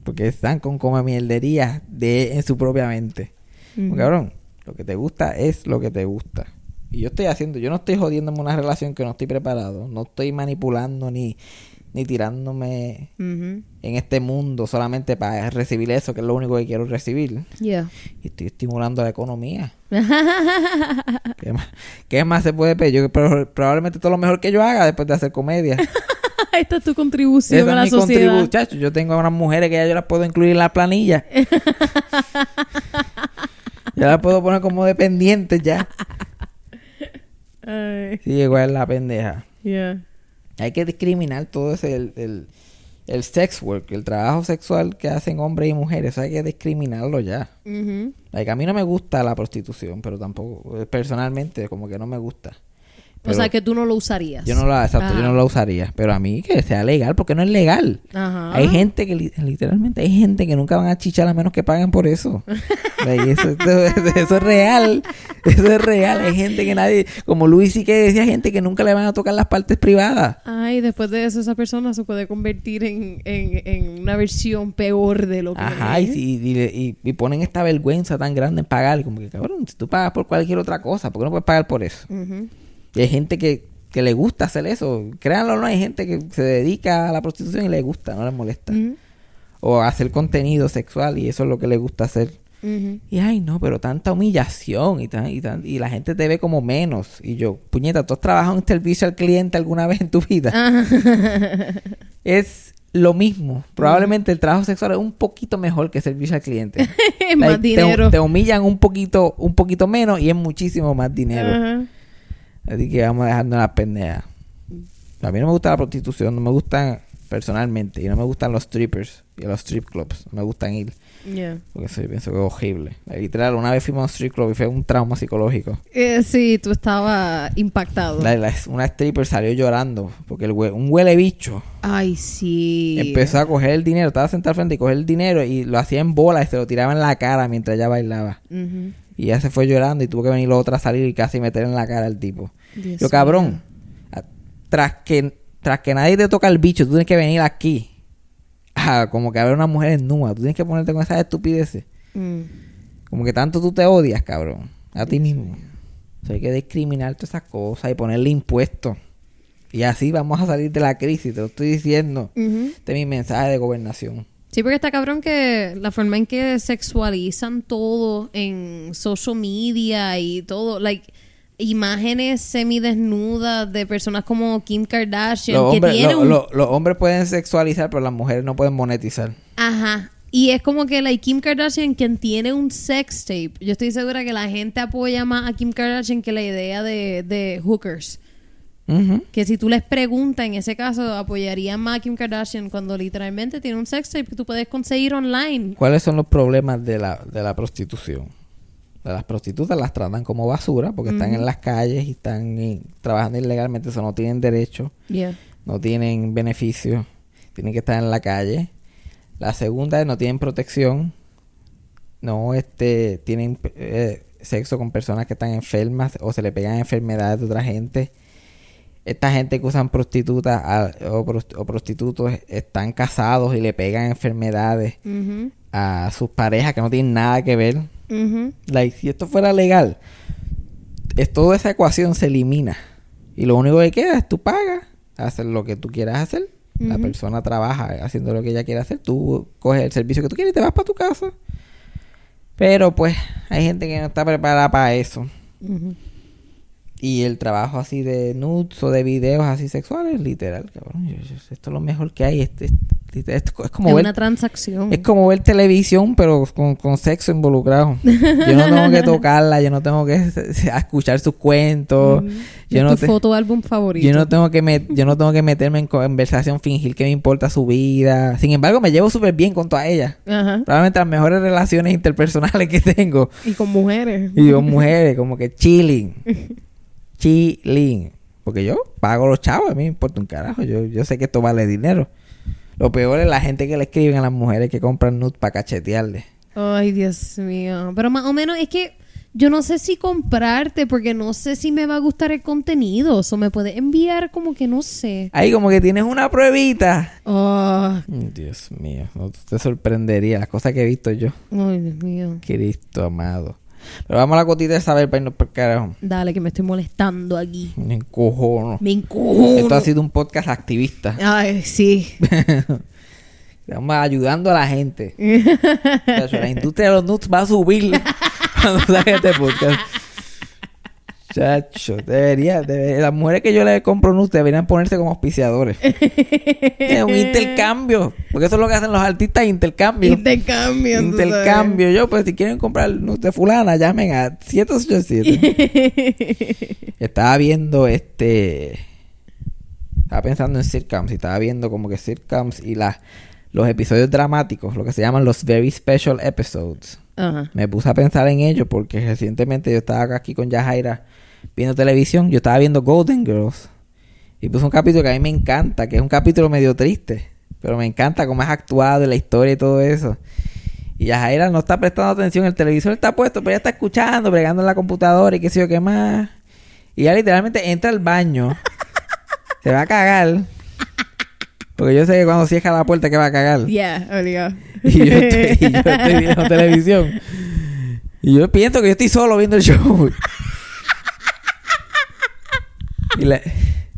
Porque están con come mierderías de en su propia mente. Cabrón, lo que te gusta es lo que te gusta. Y yo estoy haciendo, yo no estoy jodiéndome una relación que no estoy preparado. No estoy manipulando ni, ni tirándome en este mundo solamente para recibir eso, que es lo único que quiero recibir. Yeah. Y estoy estimulando la economía. ¿Qué más, qué más se puede pedir? Yo pro- probablemente todo lo mejor que yo haga después de hacer comedia. Esta es tu contribución a la es mi sociedad. chacho, Yo tengo a unas mujeres que ya yo las puedo incluir en la planilla. ya las puedo poner como dependientes ya. Ay, Sí, igual la pendeja. yeah. Hay que discriminar todo ese, el, el, el sex work, el trabajo sexual que hacen hombres y mujeres. Eso hay que discriminarlo ya. Like, a mí no me gusta la prostitución, pero tampoco, personalmente, como que no me gusta. O sea, que tú no lo usarías. Yo no la, exacto, yo no la usaría. Pero a mí que sea legal, porque no es legal. Ajá. Hay gente que li- literalmente hay gente que nunca van a chichar a menos que paguen por eso. Eso, eso- eso es real. Eso es real. Hay gente que nadie, como Luis sí que decía, gente que nunca le van a tocar las partes privadas. Ay, después de eso esa persona se puede convertir en, en, en una versión peor de lo que Ajá, es. y, y- y ponen esta vergüenza tan grande en pagar. Como que, cabrón, si tú pagas por cualquier otra cosa, ¿por qué no puedes pagar por eso? Ujú. Y hay gente que, que le gusta hacer eso. Créanlo o no, hay gente que se dedica a la prostitución y le gusta, no les molesta. Ujú. O a hacer contenido sexual y eso es lo que le gusta hacer. Y ay, no, pero tanta humillación y, tan, y, tan- y la gente te ve como menos. Y yo, puñeta, ¿tú has trabajado en servicio al cliente alguna vez en tu vida? Es lo mismo. Probablemente el trabajo sexual es un poquito mejor que servicio al cliente. Es más Like, te- dinero. Te, humillan un poquito, un poquito menos y es muchísimo más dinero. Así que vamos a dejarnos las pendejas. A mí no me gusta la prostitución, no me gustan personalmente. Y no me gustan los strippers y los strip clubs. No me gustan ir. Yeah. Porque eso yo pienso que es horrible. Literal, una vez fuimos a un strip club y fue un trauma psicológico. Eh, sí, tú estabas impactado. La- la- una stripper salió llorando porque el hue- un huele bicho Ay, sí. empezó a coger el dinero. Estaba sentado al frente y coger el dinero y lo hacía en bola y se lo tiraba en la cara mientras ella bailaba. Ujú. Y ella se fue llorando y tuvo que venir la otra a salir y casi meter en la cara al tipo. Dios Yo, cabrón, a- tras que, tras que nadie te toca el bicho, tú tienes que venir aquí. A como que haber una mujer en nua. Tú tienes que ponerte con esas estupideces. Mm. Como que tanto tú te odias, cabrón. A ti mismo. O sea, hay que discriminar todas esas cosas y ponerle impuestos. Y así vamos a salir de la crisis, te lo estoy diciendo. Ujú. Este es mi mensaje de gobernación. Sí, porque está cabrón que la forma en que sexualizan todo en social media y todo, like imágenes semidesnudas de personas como Kim Kardashian Los que hombres, tienen lo- un lo- los hombres pueden sexualizar, pero las mujeres no pueden monetizar. Ajá. Y es como que la Kim Kardashian quien tiene un sex tape. Yo estoy segura que la gente apoya más a Kim Kardashian que la idea de, de hookers. Ujú. Que si tú les preguntas, en ese caso, apoyarían a Kim Kardashian cuando literalmente tiene un sex tape que tú puedes conseguir online. ¿Cuáles son los problemas de la, de la prostitución? De las prostitutas las tratan como basura porque están en las calles y están eh, trabajando ilegalmente, eso no tienen derecho, Yeah. no tienen beneficios, tienen que estar en la calle. La segunda es no tienen protección, no este tienen eh, sexo con personas que están enfermas o se le pegan enfermedades de otra gente. Esta gente que usan prostitutas a- o, prost- o prostitutos están casados y le pegan enfermedades a sus parejas que no tienen nada que ver. Like, si esto fuera legal, es, toda esa ecuación se elimina. Y lo único que queda es tú pagas, hacer lo que tú quieras hacer. La persona trabaja haciendo lo que ella quiere hacer. Tú coges el servicio que tú quieres y te vas para tu casa. Pero pues hay gente que no está preparada para eso. Y el trabajo así de nudes o de videos así sexuales, literal, cabrón. esto es lo mejor que hay. Este, este- esto es como Es ver una transacción. es como ver televisión, pero con, con sexo involucrado. Yo no tengo que tocarla, yo no tengo que escuchar sus cuentos. Ujú. Yo no, tu te- foto álbum favorito. yo no tengo que met- yo no tengo que meterme en conversación, fingir que me importa su vida. Sin embargo, me llevo súper bien con todas ellas. Ajá. Probablemente las mejores relaciones interpersonales que tengo. Y con mujeres. Y con mujeres, como que chilling. Chilling. Porque yo pago los chavos, a mí me importa un carajo. Yo, yo sé que esto vale dinero. Lo peor es la gente que le escriben a las mujeres que compran nudes para cachetearle. Ay, Dios mío. Pero más o menos es que yo no sé si comprarte porque no sé si me va a gustar el contenido. O me puede enviar como que no sé. Ahí como que tienes una pruebita. Mm, Dios mío, no te sorprendería las cosas que he visto yo. ay, Dios mío. Cristo amado. Pero vamos a la cotita de saber para irnos por carajo. Dale, que me estoy molestando aquí. Me encojono. Me encojono. Esto ha sido un podcast activista. Ay, sí. Estamos ayudando a la gente. La industria de los nuts va a subir cuando salga este podcast. Chacho, debería, debería- las mujeres que yo le compro nuts deberían ponerse como auspiciadores. es un intercambio. Porque eso es lo que hacen los artistas, intercambio. Intercambio. Intercambio. Yo, pues si quieren comprar nuts de fulana, llamen a 787. estaba viendo este... Estaba pensando en sitcoms y estaba viendo como que sitcoms y las los episodios dramáticos, lo que se llaman los very special episodes. Ajá. Me puse a pensar en ello porque recientemente yo estaba aquí con Yajaira viendo televisión. Yo estaba viendo Golden Girls. Y puse un capítulo que a mí me encanta, que es un capítulo medio triste. Pero me encanta cómo es actuado y la historia y todo eso. Y Yajaira no está prestando atención. El televisor está puesto, pero ella está escuchando, bregando en la computadora y qué sé yo qué más. Y ya literalmente entra al baño. se va a cagar. Porque yo sé que cuando cierra la puerta que va a cagar. Yeah, obligado. Y yo, estoy, y yo estoy viendo televisión. Y yo pienso que yo estoy solo viendo el show. Y, la-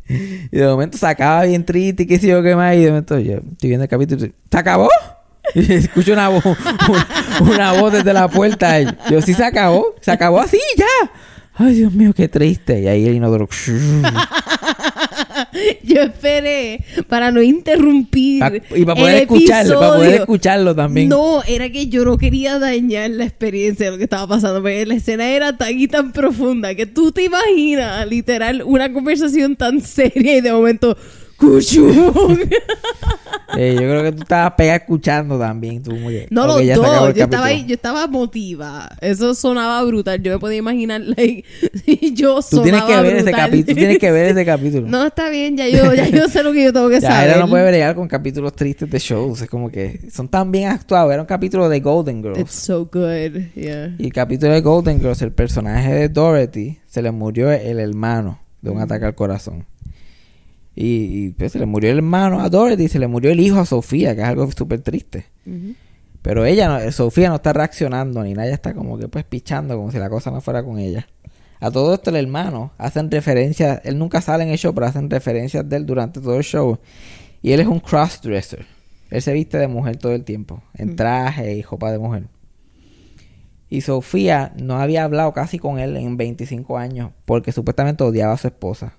y de momento se acaba bien triste y qué sé yo qué más. Y de momento yo estoy viendo el capítulo y ¿se acabó? Y escucho una voz, un- una voz desde la puerta. Y yo, sí se acabó. Se acabó así, ya. Ay, Dios mío, qué triste. Y ahí el inodoro. Yo esperé para no interrumpir. Pa- y para poder el escucharlo, para poder escucharlo también. No, era que yo no quería dañar la experiencia de lo que estaba pasando, porque la escena era tan y tan profunda que tú te imaginas, literal, una conversación tan seria y de momento. Eh, yo creo que tú estabas pegada escuchando también. Tú, que, No, los dos. Yo estaba, ahí, yo estaba motivada. Eso sonaba brutal. Yo me podía imaginar, like, si yo Tú sonaba tienes que ver ese capítulo. Tú tienes que ver ese capítulo. No, está bien. Ya yo, ya yo sé lo que yo tengo que ya saber. era no puede bregar con capítulos tristes de shows. Es como que son tan bien actuados. Era un capítulo de Golden Girls. It's so good. Yeah. Y el capítulo de Golden Girls, el personaje de Dorothy, se le murió el hermano de un ataque al corazón. Y, y, pues, se le murió el hermano a Dorothy y se le murió el hijo a Sofía, que es algo súper triste. Pero ella, no, Sofía no está reaccionando ni nada, ella está como que pues pichando, como si la cosa no fuera con ella. A todo esto el hermano hacen referencias, él nunca sale en el show, pero hacen referencias de él durante todo el show. Y él es un crossdresser. Él se viste de mujer todo el tiempo, en traje y ropa de mujer. Y Sofía no había hablado casi con él en 25 años porque supuestamente odiaba a su esposa.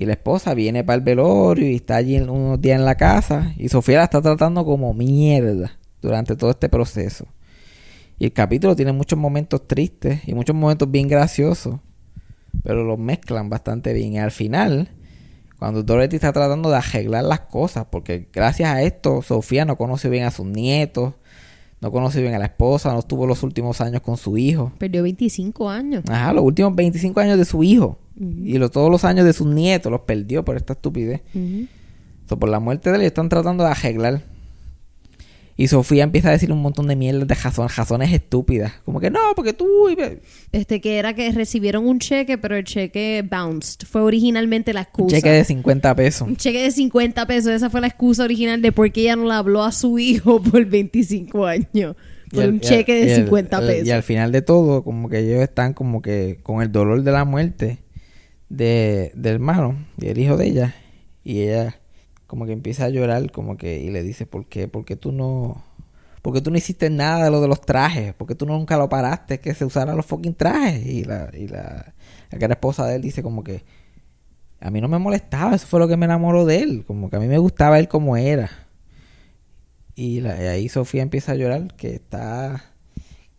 Y la esposa viene para el velorio y está allí unos días en la casa. Y Sofía la está tratando como mierda durante todo este proceso. Y el capítulo tiene muchos momentos tristes y muchos momentos bien graciosos. Pero los mezclan bastante bien. Y al final, cuando Dorothy está tratando de arreglar las cosas, porque gracias a esto Sofía no conoce bien a sus nietos, no conoce bien a la esposa, no estuvo los últimos años con su hijo. Perdió 25 años. Ajá, los últimos 25 años de su hijo. Y los, todos los años de sus nietos los perdió por esta estupidez. So, por la muerte de él están tratando de arreglar. Y Sofía empieza a decir un montón de mierdas de razones, razones estúpidas. Como que no, porque tú... Este que era que recibieron un cheque, pero el cheque bounced. Fue originalmente la Un excusa. cheque de 50 pesos. Un cheque de 50 pesos. Esa fue la excusa original de por qué ella no le habló a su hijo por 25 años. Por un cheque de al- 50 al- pesos. Y al final de todo, como que ellos están como que con el dolor de la muerte de, del hermano y el hijo de ella. Y ella como que empieza a llorar como que y le dice, ¿por qué? Porque tú no... Porque tú no hiciste nada de lo de los trajes. Porque tú nunca lo paraste que se usaran los fucking trajes. Y la, y la, la esposa de él dice como que a mí no me molestaba. Eso fue lo que me enamoró de él. Como que a mí me gustaba él como era. Y, la- y ahí Sofía empieza a llorar que está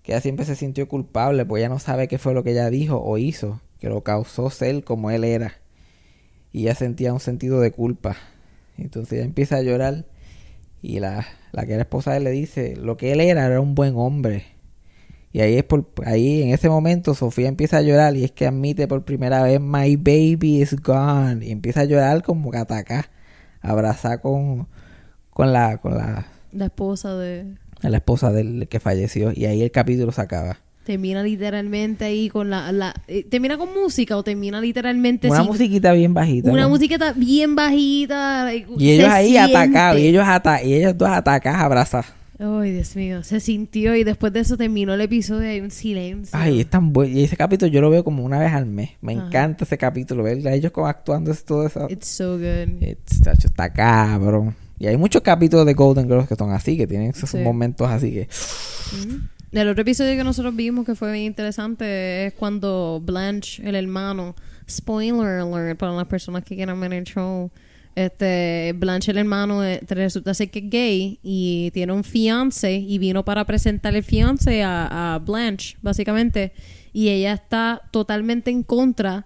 que ella siempre se sintió culpable porque ella no sabe qué fue lo que ella dijo o hizo que lo causó ser como él era. Y ella sentía un sentido de culpa. Entonces ella empieza a llorar y la, la que era esposa de él le dice lo que él era era un buen hombre. Y ahí es por ahí en ese momento Sofía empieza a llorar y es que admite por primera vez my baby is gone y empieza a llorar como que atacar abrazar con con la con la La esposa de... la esposa del que falleció. Y ahí el capítulo se acaba. Termina literalmente ahí con la... la eh, ¿Termina con música o termina literalmente Una sin- musiquita bien bajita. Una ¿no? musiquita bien bajita. Y ellos ahí siente. atacados, y ellos ata y ellos dos atacados, abrazados. Ay, Dios mío. Se sintió y después de eso terminó el episodio y hay un silencio. Ay, es tan bueno. Y ese capítulo yo lo veo como una vez al mes. Me Ajá. encanta ese capítulo, ver a ellos como actuando es todo eso. It's so good. It's- está cabrón. Y hay muchos capítulos de Golden Girls que son así, que tienen esos Sí. momentos así que... El otro episodio que nosotros vimos que fue bien interesante es cuando Blanche, el hermano, spoiler alert para las personas que quieran ver el show. Este, Blanche, el hermano, eh, resulta ser que es gay y tiene un fiance y vino para presentar el fiance a, a Blanche, básicamente. Y ella está totalmente en contra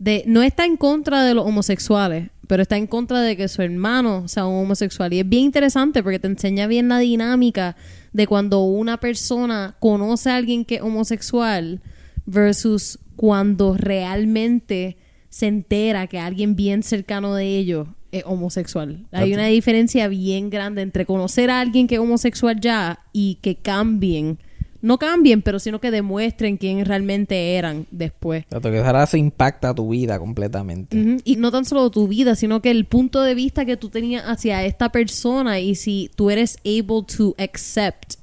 de, no está en contra de los homosexuales, pero está en contra de que su hermano sea un homosexual. Y es bien interesante porque te enseña bien la dinámica de cuando una persona conoce a alguien que es homosexual versus cuando realmente se entera que alguien bien cercano de ellos es homosexual. Hay una diferencia bien grande entre conocer a alguien que es homosexual ya y que cambien. No cambien, pero sino que demuestren quién realmente eran después. Tato, que ahora eso impacta tu vida completamente. Y no tan solo tu vida, sino que el punto de vista que tú tenías hacia esta persona y si tú eres able to accept.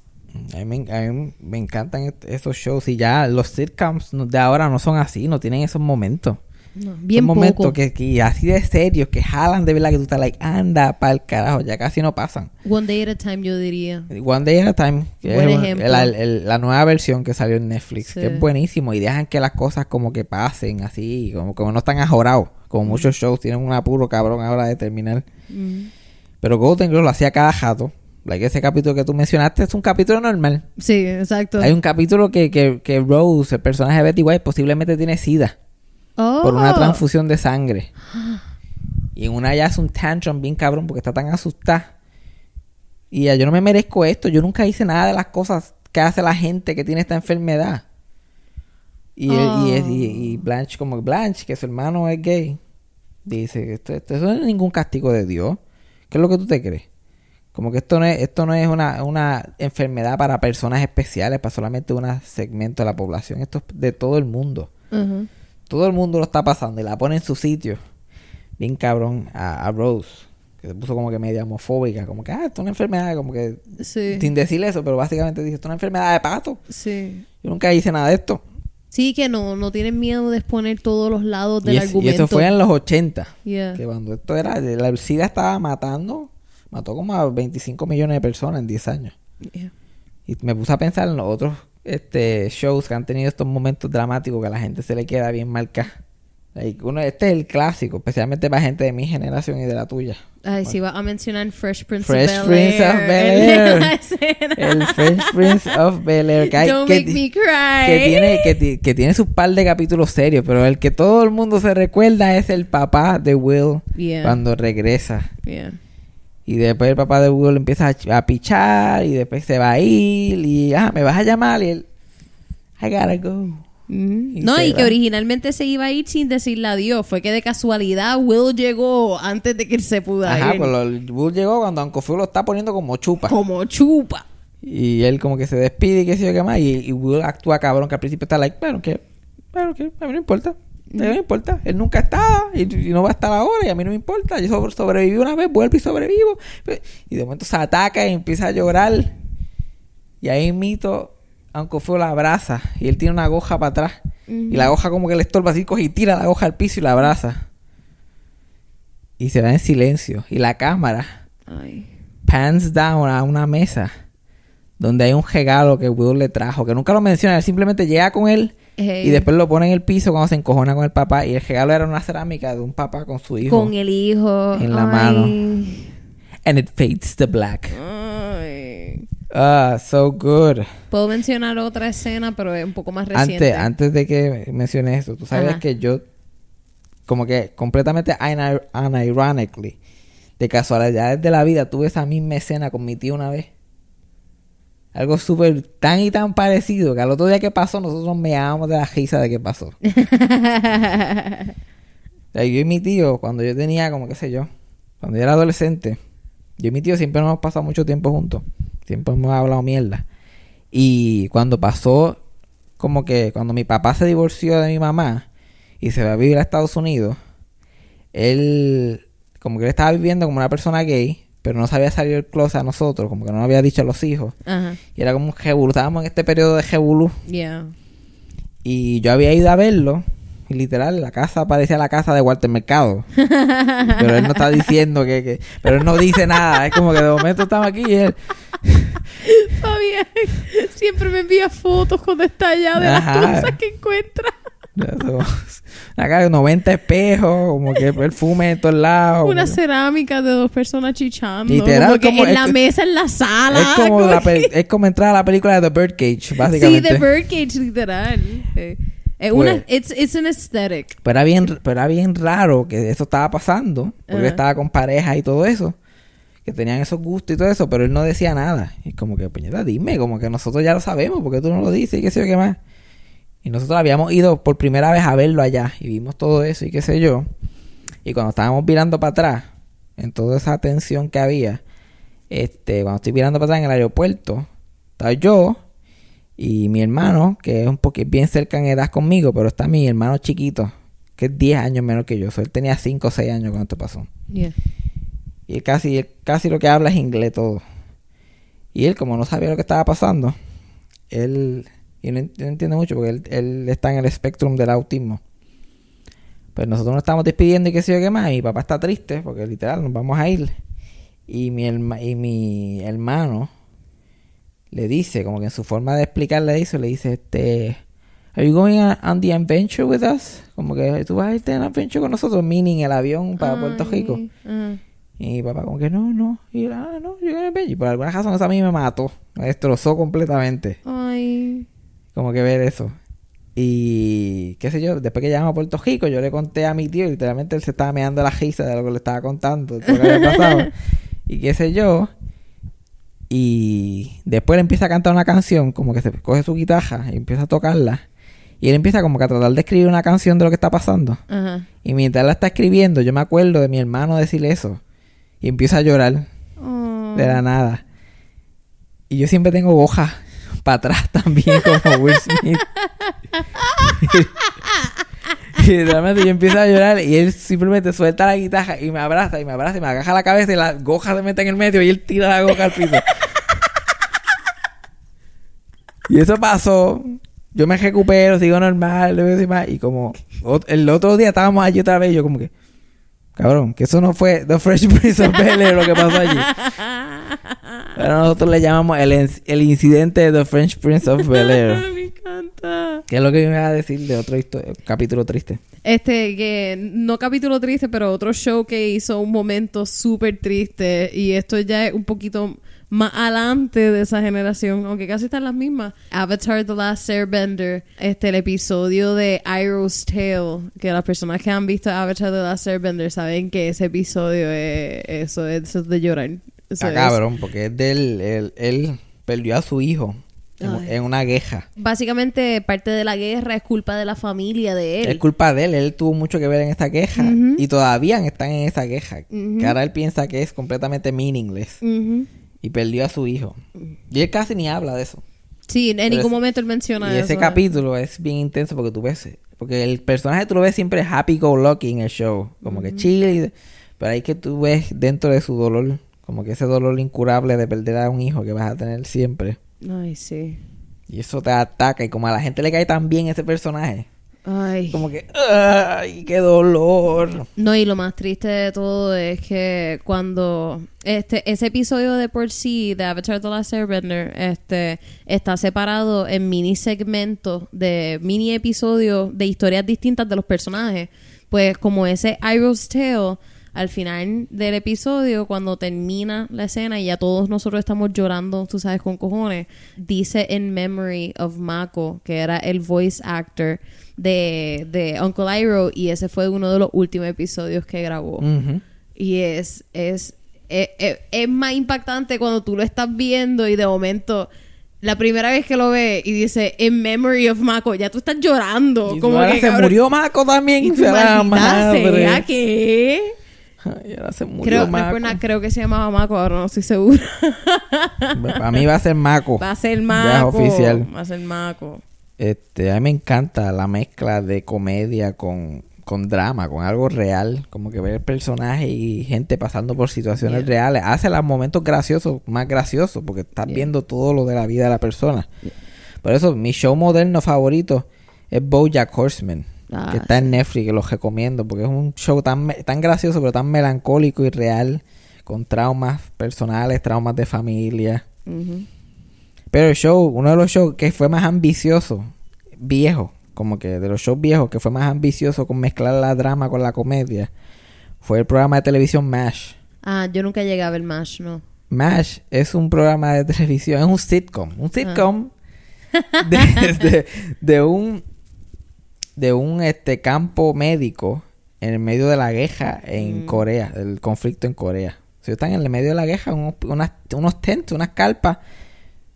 A mí, me- a mí me encantan est- esos shows y ya los sitcoms de ahora no son así, no tienen esos momentos. No, bien Son momentos poco. que, que así de serios, que jalan de verdad que tú estás like, anda pa'l carajo, ya casi no pasan. One day at a time, yo diría. One Day at a Time, que Buen es ejemplo. la, el- la nueva versión que salió en Netflix, Sí. que es buenísimo y dejan que las cosas como que pasen así, como, como no están ajorados, como Mm. muchos shows tienen un apuro cabrón ahora de terminar. Mm. Pero Golden Girls lo hacía cada jato. Like ese capítulo que tú mencionaste es un capítulo normal. Sí, exacto. Hay un capítulo que, que, que Rose, el personaje de Betty White, posiblemente tiene SIDA Oh. por una transfusión de sangre. Y en una ya hace un tantrum bien cabrón porque está tan asustada. Y ya, yo no me merezco esto. Yo nunca hice nada de las cosas que hace la gente que tiene esta enfermedad. Y, él- y, y Blanche, como Blanche, que su hermano es gay, dice: esto, esto, no es ningún castigo de Dios. ¿Qué es lo que tú te crees? Como que esto no es, esto no es una, una enfermedad para personas especiales, para solamente un segmento de la población. Esto es de todo el mundo. Todo el mundo lo está pasando y la pone en su sitio. Bien cabrón a, a Rose. Que se puso como que media homofóbica. Como que, ah, esto es una enfermedad. Como que, Sí. sin decirle eso, pero básicamente dice, esto es una enfermedad de pato. Sí. Yo nunca hice nada de esto. Sí, que no, no tienen miedo de exponer todos los lados del Y, es- y argumento. eso fue en los 80. Yeah. Que cuando esto era, la SIDA estaba matando, mató como a 25 millones de personas en 10 años. Yeah. Y me puse a pensar en los otros este, shows que han tenido estos momentos dramáticos que a la gente se le queda bien marcada. Like, uno, este es el clásico, especialmente para gente de mi generación y de la tuya. Ay, sí, va a mencionar Fresh Prince Fresh of Bel-Air. Prince of escena. El Fresh Prince of Bel Air. Que, hay- Don't que, make me cry. que tiene, que, ti- que tiene sus par de capítulos serios, pero el que todo el mundo se recuerda es el papá de Will Yeah. cuando regresa. Yeah. Y después el papá de Will empieza a, a pichar y después se va a ir y ah, me vas a llamar y él I gotta go. Mm. Y No, y que originalmente se iba a ir sin decirle adiós. Fue que de casualidad Will llegó antes de que él se pudiera Ajá, ir. pues lo- Will llegó cuando Uncle Phil lo está poniendo como chupa. Como chupa. Y él como que se despide y qué sé yo qué más. Y, y Will actúa cabrón que al principio está like, bueno, que, bueno, que a mí no importa. No me importa. Él nunca estaba y, y no va a estar ahora y a mí no me importa. Yo sobre- sobreviví una vez, vuelvo y sobrevivo. Y de momento se ataca y empieza a llorar. Y ahí mito, Uncle Phil la abraza y él tiene una goja para atrás. Y la goja como que le estorba así, coge y tira la goja al piso y la abraza. Y se va en silencio. Y la cámara Ay. pans down a una mesa donde hay un regalo que Will le trajo, que nunca lo menciona, él simplemente llega con él Hey. y después lo pone en el piso cuando se encojona con el papá y el regalo era una cerámica de un papá con su hijo Con el hijo. en la Ay. mano. and it fades to black. Ay. Ah, so good. Puedo mencionar otra escena, pero es un poco más reciente. Antes, antes de que menciones eso, tú sabes Ajá. que yo como que completamente unir- unironically de casualidades de la vida tuve esa misma escena con mi tío una vez. Algo súper tan y tan parecido que al otro día que pasó nosotros me llamamos de la risa de que pasó. O sea, yo y mi tío, cuando yo tenía como qué sé yo, cuando yo era adolescente, yo y mi tío siempre nos hemos pasado mucho tiempo juntos. Siempre hemos hablado mierda. Y cuando pasó, como que cuando mi papá se divorció de mi mamá y se va a vivir a Estados Unidos, él, como que él estaba viviendo como una persona gay, pero no sabía salir del closet a nosotros, como que no lo había dicho a los hijos. Ajá. Y era como un jebulú, estábamos en este periodo de jebulú. Yeah. Y yo había ido a verlo. Y literal, la casa parecía la casa de Walter Mercado. pero él no está diciendo que, que... Pero él no dice nada. Es como que de momento estamos aquí y él... Fabián siempre me envía fotos cuando está allá de Ajá. las cosas que encuentra. Acá hay 90 espejos, como que perfume en todos lados. Una como- cerámica de dos personas chichando. Literal, como que como- en la es- mesa, en la sala. es como, la que- pe- es como entrar a la película de The Birdcage, Sí, básicamente. de Birdcage, literal. Es Pues- una, it's, it's an aesthetic. Pero era bien, pero era bien raro que eso estaba pasando, porque estaba con parejas y todo eso, que tenían esos gustos y todo eso, pero él no decía nada. Y como que, puñeta, dime, como que nosotros ya lo sabemos, porque tú no lo dices y qué sé yo qué más. Y nosotros habíamos ido por primera vez a verlo allá y vimos todo eso y qué sé yo. Y cuando estábamos mirando para atrás, en toda esa tensión que había, este, cuando estoy mirando para atrás en el aeropuerto, estaba yo y mi hermano, que es un poquito bien cerca en edad conmigo, pero está mi hermano chiquito, que es 10 años menor que yo. So, él tenía 5 o 6 años cuando esto pasó. Yeah. Y él casi, él casi lo que habla es inglés todo. Y él, como no sabía lo que estaba pasando, él, y no, no entiende mucho porque él, él está en el espectrum del autismo. Pues nosotros nos estamos despidiendo y qué sé yo qué más. Y mi papá está triste porque literal nos vamos a ir. Y mi, herma- y mi hermano le dice, como que en su forma de explicarle eso, le dice, este, ¿Are you going on, the adventure with us? Como que tú vas a irte en adventure con nosotros, meaning el avión para Puerto Ay, Rico. ajá. Y mi papá como que no, no. Y ah, no, yo me Y por alguna razón eso a mí me mató. Me destrozó completamente. Ay. Como que ver eso. Y qué sé yo, después que llegamos a Puerto Rico, yo le conté a mi tío y literalmente él se estaba meando la risa de lo que le estaba contando, todo lo que había pasado. y qué sé yo. Y después él empieza a cantar una canción, como que se coge su guitarra y empieza a tocarla. Y él empieza como que a tratar de escribir una canción de lo que está pasando. Y mientras la está escribiendo, yo me acuerdo de mi hermano decirle eso. Y empieza a llorar Oh. de la nada. Y yo siempre tengo hojas para atrás también, como Will Smith. y realmente yo empiezo a llorar y él simplemente suelta la guitarra y me abraza y me abraza y me agaja la cabeza y la goja se mete en el medio y él tira la goja al piso. y eso pasó. Yo me recupero, sigo normal, y como el otro día estábamos allí otra vez, y yo como que, cabrón, que eso no fue The Fresh Prince of Bel-Air lo que pasó allí. Pero nosotros le llamamos el, el incidente de The French Prince of Bel-Air. Me encanta. ¿Qué es lo que me va a decir de otro capítulo triste? Este, que no capítulo triste, pero otro show que hizo un momento súper triste. Y esto ya es un poquito más adelante de esa generación, aunque casi están las mismas. Avatar The Last Airbender, este, el episodio de Iroh's Tale, que las personas que han visto Avatar The Last Airbender saben que ese episodio es eso, es, eso es de llorar. Eso Está es- cabrón, porque es del, él, él perdió a su hijo en, una queja. Básicamente, parte de la guerra es culpa de la familia de él. Es culpa de él, él tuvo mucho que ver en esta queja y todavía están en esa queja. Que ahora él piensa que es completamente meaningless Ujú. Y perdió a su hijo. Y él casi ni habla de eso. Sí, en Pero ningún momento él menciona Y eso. ese capítulo es bien intenso porque tú ves, porque el personaje tú lo ves siempre happy go lucky en el show, como que chill, pero ahí que tú ves dentro de su dolor, como que ese dolor incurable de perder a un hijo que vas a tener siempre. Ay, sí. Y eso te ataca y como a la gente le cae tan bien ese personaje, Ay. como que, ay, qué dolor. No, y lo más triste de todo es que cuando este ese episodio de por sí de Avatar The Last Airbender este está separado en mini segmentos de mini episodios de historias distintas de los personajes, pues como ese Iroh's Tale al final del episodio, cuando termina la escena y ya todos nosotros estamos llorando, tú sabes, con cojones, dice In Memory of Mako, que era el voice actor de, de Uncle Iroh, y ese fue uno de los últimos episodios que grabó. Y es, es, es, es- es más impactante cuando tú lo estás viendo y de momento... La primera vez que lo ves y dice In Memory of Mako, ya tú estás llorando. Y como que, se cabrón, murió Mako también. Y tu maldita sea, ¿qué? Ay, ahora se murió Creo, Mako. creo que se llamaba Mako, ahora no estoy segura. Para mí va a ser Mako. Va a ser Ya es Mako. oficial. Va a ser Mako. Este, a mí me encanta la mezcla de comedia con, con drama, con algo real, como que ver personajes y gente pasando por situaciones Yeah. reales, hace los momentos graciosos más graciosos, porque estás Yeah. viendo todo lo de la vida de la persona. Por eso, mi show moderno favorito es BoJack Horseman, Ah, que está en Netflix, que los recomiendo, porque es un show tan, tan gracioso, pero tan melancólico y real, con traumas personales, traumas de familia. Pero el show, uno de los shows que fue más ambicioso, viejo, como que de los shows viejos que fue más ambicioso con mezclar la drama con la comedia, fue el programa de televisión MASH. Ah, yo nunca llegué a ver MASH, no. MASH es un programa de televisión, es un sitcom, un sitcom de, de- de un de un este campo médico en el medio de la guerra en Mm. Corea, el conflicto en Corea. Si están en el medio de la guerra, unos, unas, unos tentes, unas carpas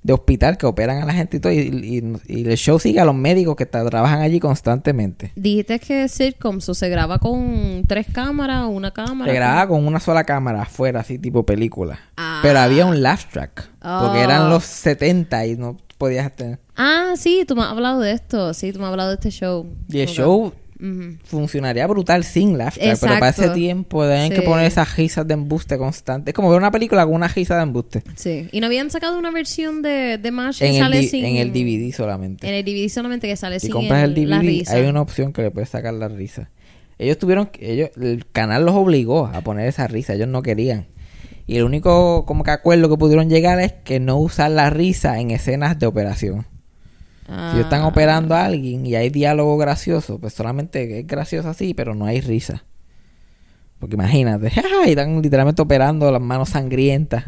de hospital que operan a la gente y todo, y, y- y el show sigue a los médicos que tra- trabajan allí constantemente. Dijiste que sitcoms o se graba con tres cámaras o una cámara. Se grababa con una sola cámara afuera, así tipo película. Ah. Pero había un laugh track. Porque Ah. eran los 70 y no podías tener. Ah, sí, tú me has hablado de esto. Sí, tú me has hablado de este show. Y el show funcionaría brutal sin laugh track. Pero para ese tiempo tenían que poner esas risas de embuste constante. Es como ver una película con una risa de embuste. Sí. Y no habían sacado una versión de, de MASH que En el, sale di- sin. en el DVD solamente. En el DVD solamente que sale si sin compras el, DVD, risa. hay una opción que le puedes sacar la risa. Ellos tuvieron, que- ellos, el canal los obligó a poner esa risa, ellos no querían. Y el único como que acuerdo que pudieron llegar es que no usar la risa en escenas de operación. Si están Ah. operando a alguien y hay diálogo gracioso, pues solamente es gracioso así, pero no hay risa. Porque imagínate, y están literalmente operando las manos sangrientas.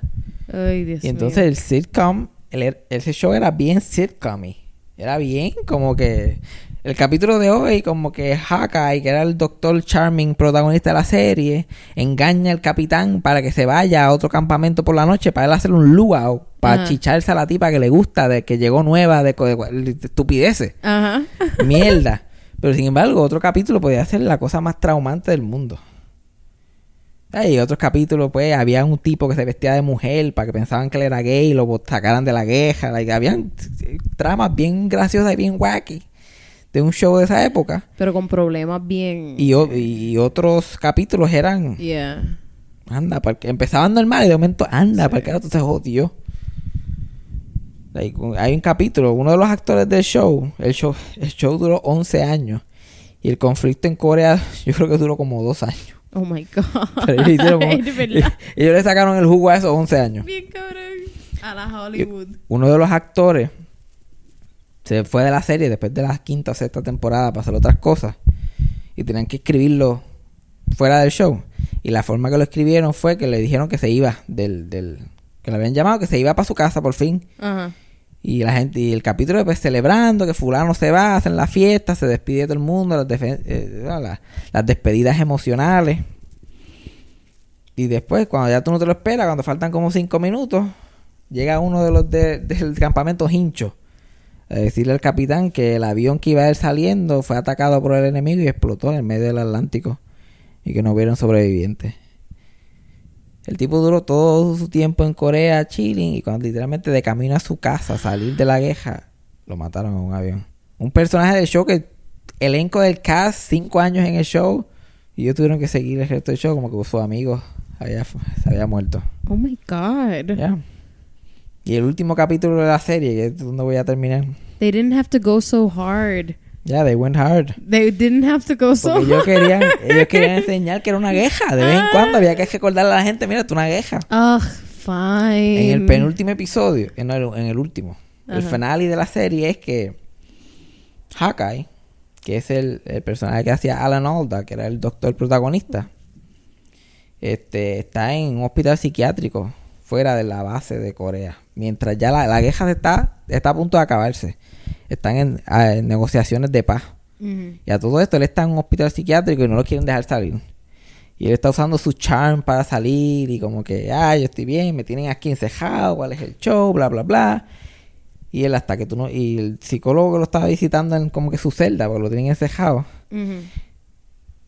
Ay, Dios Y entonces el sitcom, el- ese show era bien sitcom Era bien como que El capítulo de hoy, como que Hawkeye, que era el doctor Charming protagonista de la serie, engaña al capitán para que se vaya a otro campamento por la noche para él hacer un luau, para Ajá. chicharse a la tipa que le gusta, de que llegó nueva, de, estupideces, Ajá. mierda. Pero sin embargo, otro capítulo podía ser la cosa más traumante del mundo. Hay otros capítulos, pues, había un tipo que se vestía de mujer para que pensaban que él era gay y lo sacaran de la queja. Like, habían tramas bien graciosas y bien wacky de un show de esa época. Pero con problemas bien. Y, otros capítulos eran, Yeah. anda, porque empezaban normal y de momento, anda, para que tú se jodió. Like, hay un capítulo, uno de los actores del show, el show, el show duró 11 años. Y el conflicto en Corea, yo creo que duró como dos años. Oh my God. Pero ellos, como- ellos le sacaron el jugo a esos 11 años. Bien cabrón. A la Hollywood. Uno de los actores se fue de la serie después de la quinta o sexta temporada para hacer otras cosas. Y tenían que escribirlo fuera del show. Y la forma que lo escribieron fue que le dijeron que se iba del... del que le habían llamado, que se iba para su casa por fin. Ajá. Y la gente, y el capítulo pues celebrando que fulano se va, hacen la fiesta, se despide de todo el mundo, las, eh, la- las despedidas emocionales. Y después, cuando ya tú no te lo esperas, cuando faltan como cinco minutos, llega uno de los de- del campamento hincho a decirle al capitán que el avión que iba a ir saliendo fue atacado por el enemigo y explotó en el medio del Atlántico y que no hubieron sobrevivientes. El tipo duró todo su tiempo en Corea chilling y cuando literalmente de camino a su casa, a salir de la guerra, lo mataron en un avión. Un personaje del show que elenco del cast, cinco años en el show, y ellos tuvieron que seguir el resto del show como que sus amigos había, se había muerto. Oh my God. Y el último capítulo de la serie, que es donde voy a terminar. They didn't have to go so hard. Ya, they went hard. They didn't have to go so Porque ellos hard. querían, ellos querían enseñar que era una queja. De vez en cuando había que recordarle a la gente, mira, tú una queja. Ugh, fine. En el penúltimo episodio, en el, en el último, el Ajá. finale de la serie es que Hawkeye, que es el, el personaje que hacía Alan Alda, que era el doctor protagonista, este, está en un hospital psiquiátrico fuera de la base de Corea. Mientras ya la, la guerra está, está a punto de acabarse. Están en, a- en negociaciones de paz. Y a todo esto él está en un hospital psiquiátrico y no lo quieren dejar salir. Y él está usando su charm para salir y como que, ah, yo estoy bien, me tienen aquí encejado, cuál es el show, bla, bla, bla. Y él hasta que tú no... Y el psicólogo que lo estaba visitando en como que su celda, porque lo tienen encejado,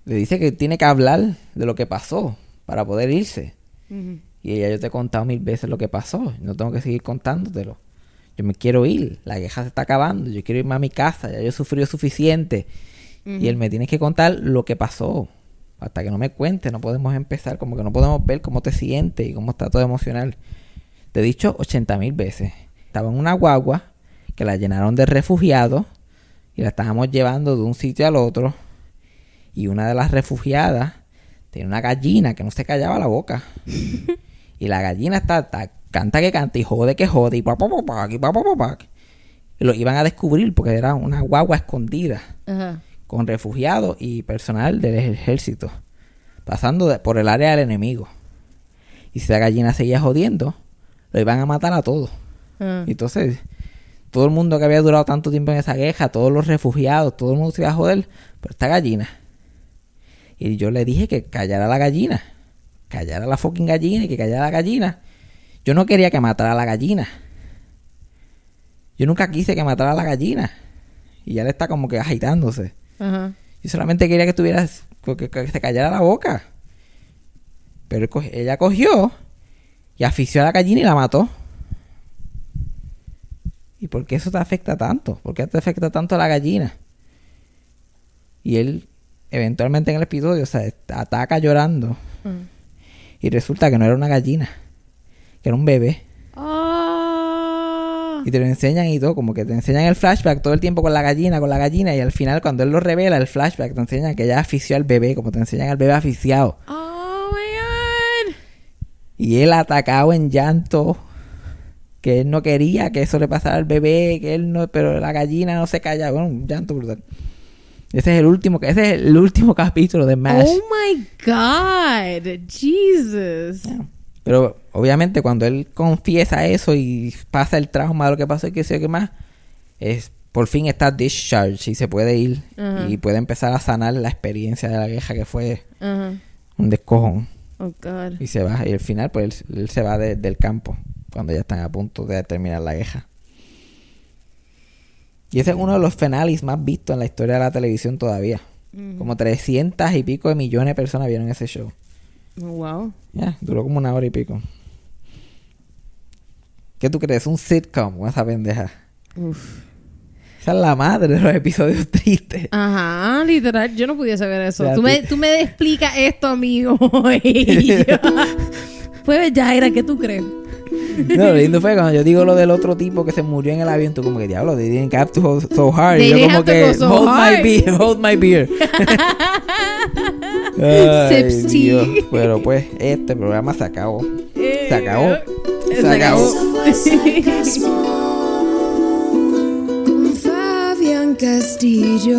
le dice que tiene que hablar de lo que pasó para poder irse. Ujú. Y ya yo te he contado mil veces lo que pasó. No tengo que seguir contándotelo. Yo me quiero ir. La guerra se está acabando. Yo quiero irme a mi casa. Ya yo he sufrido suficiente. Y él me tiene que contar lo que pasó. Hasta que no me cuente, no podemos empezar. Como que no podemos ver cómo te sientes y cómo está todo emocional. Te he dicho 80 mil veces. Estaba en una guagua que la llenaron de refugiados y la estábamos llevando de un sitio al otro. Y una de las refugiadas tenía una gallina que no se callaba la boca. y la gallina está, está- canta que canta y jode que jode y pa, pa, pa, pa, y pa, pa, pa, pa. Y lo iban a descubrir porque era una guagua escondida Ajá. con refugiados y personal del ejército, pasando de- por el área del enemigo. Y si la gallina seguía jodiendo, lo iban a matar a todos. Ajá. Y entonces, todo el mundo que había durado tanto tiempo en esa guerra, todos los refugiados, todo el mundo se iba a joder por esta gallina. Y yo le dije que callara la gallina, callara la fucking gallina y que callara la gallina. Yo no quería que matara a la gallina. Yo nunca quise que matara a la gallina. Y ya le está como que agitándose. Ajá. Yo solamente quería que tuviera que, se callara la boca. Pero ella cogió y asfixió a la gallina y la mató. ¿Y por qué eso te afecta tanto? ¿Por qué te afecta tanto a la gallina? Y él, eventualmente en el episodio, o sea, ataca llorando. Ajá. Y resulta que no era una gallina, que era un bebé. Ah. Y te lo enseñan y todo, como que te enseñan el flashback todo el tiempo con la gallina, con la gallina, y al final cuando él lo revela, el flashback te enseñan que ella asfixió al bebé, como te enseñan al bebé asfixiado. Oh my god. Y él atacado en llanto, que él no quería que eso le pasara al bebé, que él no, pero la gallina no se calla, bueno, un llanto brutal. Ese es el último, ese es el último capítulo de MASH. Oh my god. Jesus. Pero obviamente cuando él confiesa eso y pasa el trauma de lo que pasó y qué sé qué más, es por fin está discharged y se puede ir y puede empezar a sanar la experiencia de la queja que fue un descojón. Oh, God. Y se va. Y al final, pues él, él se va de- del campo cuando ya están a punto de terminar la queja. Y ese es uno de los finales más vistos en la historia de la televisión todavía. Como 300 y pico de millones de personas vieron ese show. Wow. Ya, duró como una hora y pico. ¿Qué tú crees? Un sitcom con esa pendeja. Uf. Esa es la madre de los episodios tristes. Ajá, literal, yo no pudiese ver eso. Tú, me, tú me explicas esto, amigo. pues Jaira, ¿qué tú crees? No, lo lindo fue cuando yo digo lo del otro tipo que se murió en el avión, tú como que diablo, they didn't have to hold so hard. They Y yo como que go so hold hard. my beer, hold my beer. Ay, Dios. Pero pues este programa se acabó. Se acabó. Eh, Se acabó. Con Fabián Castillo.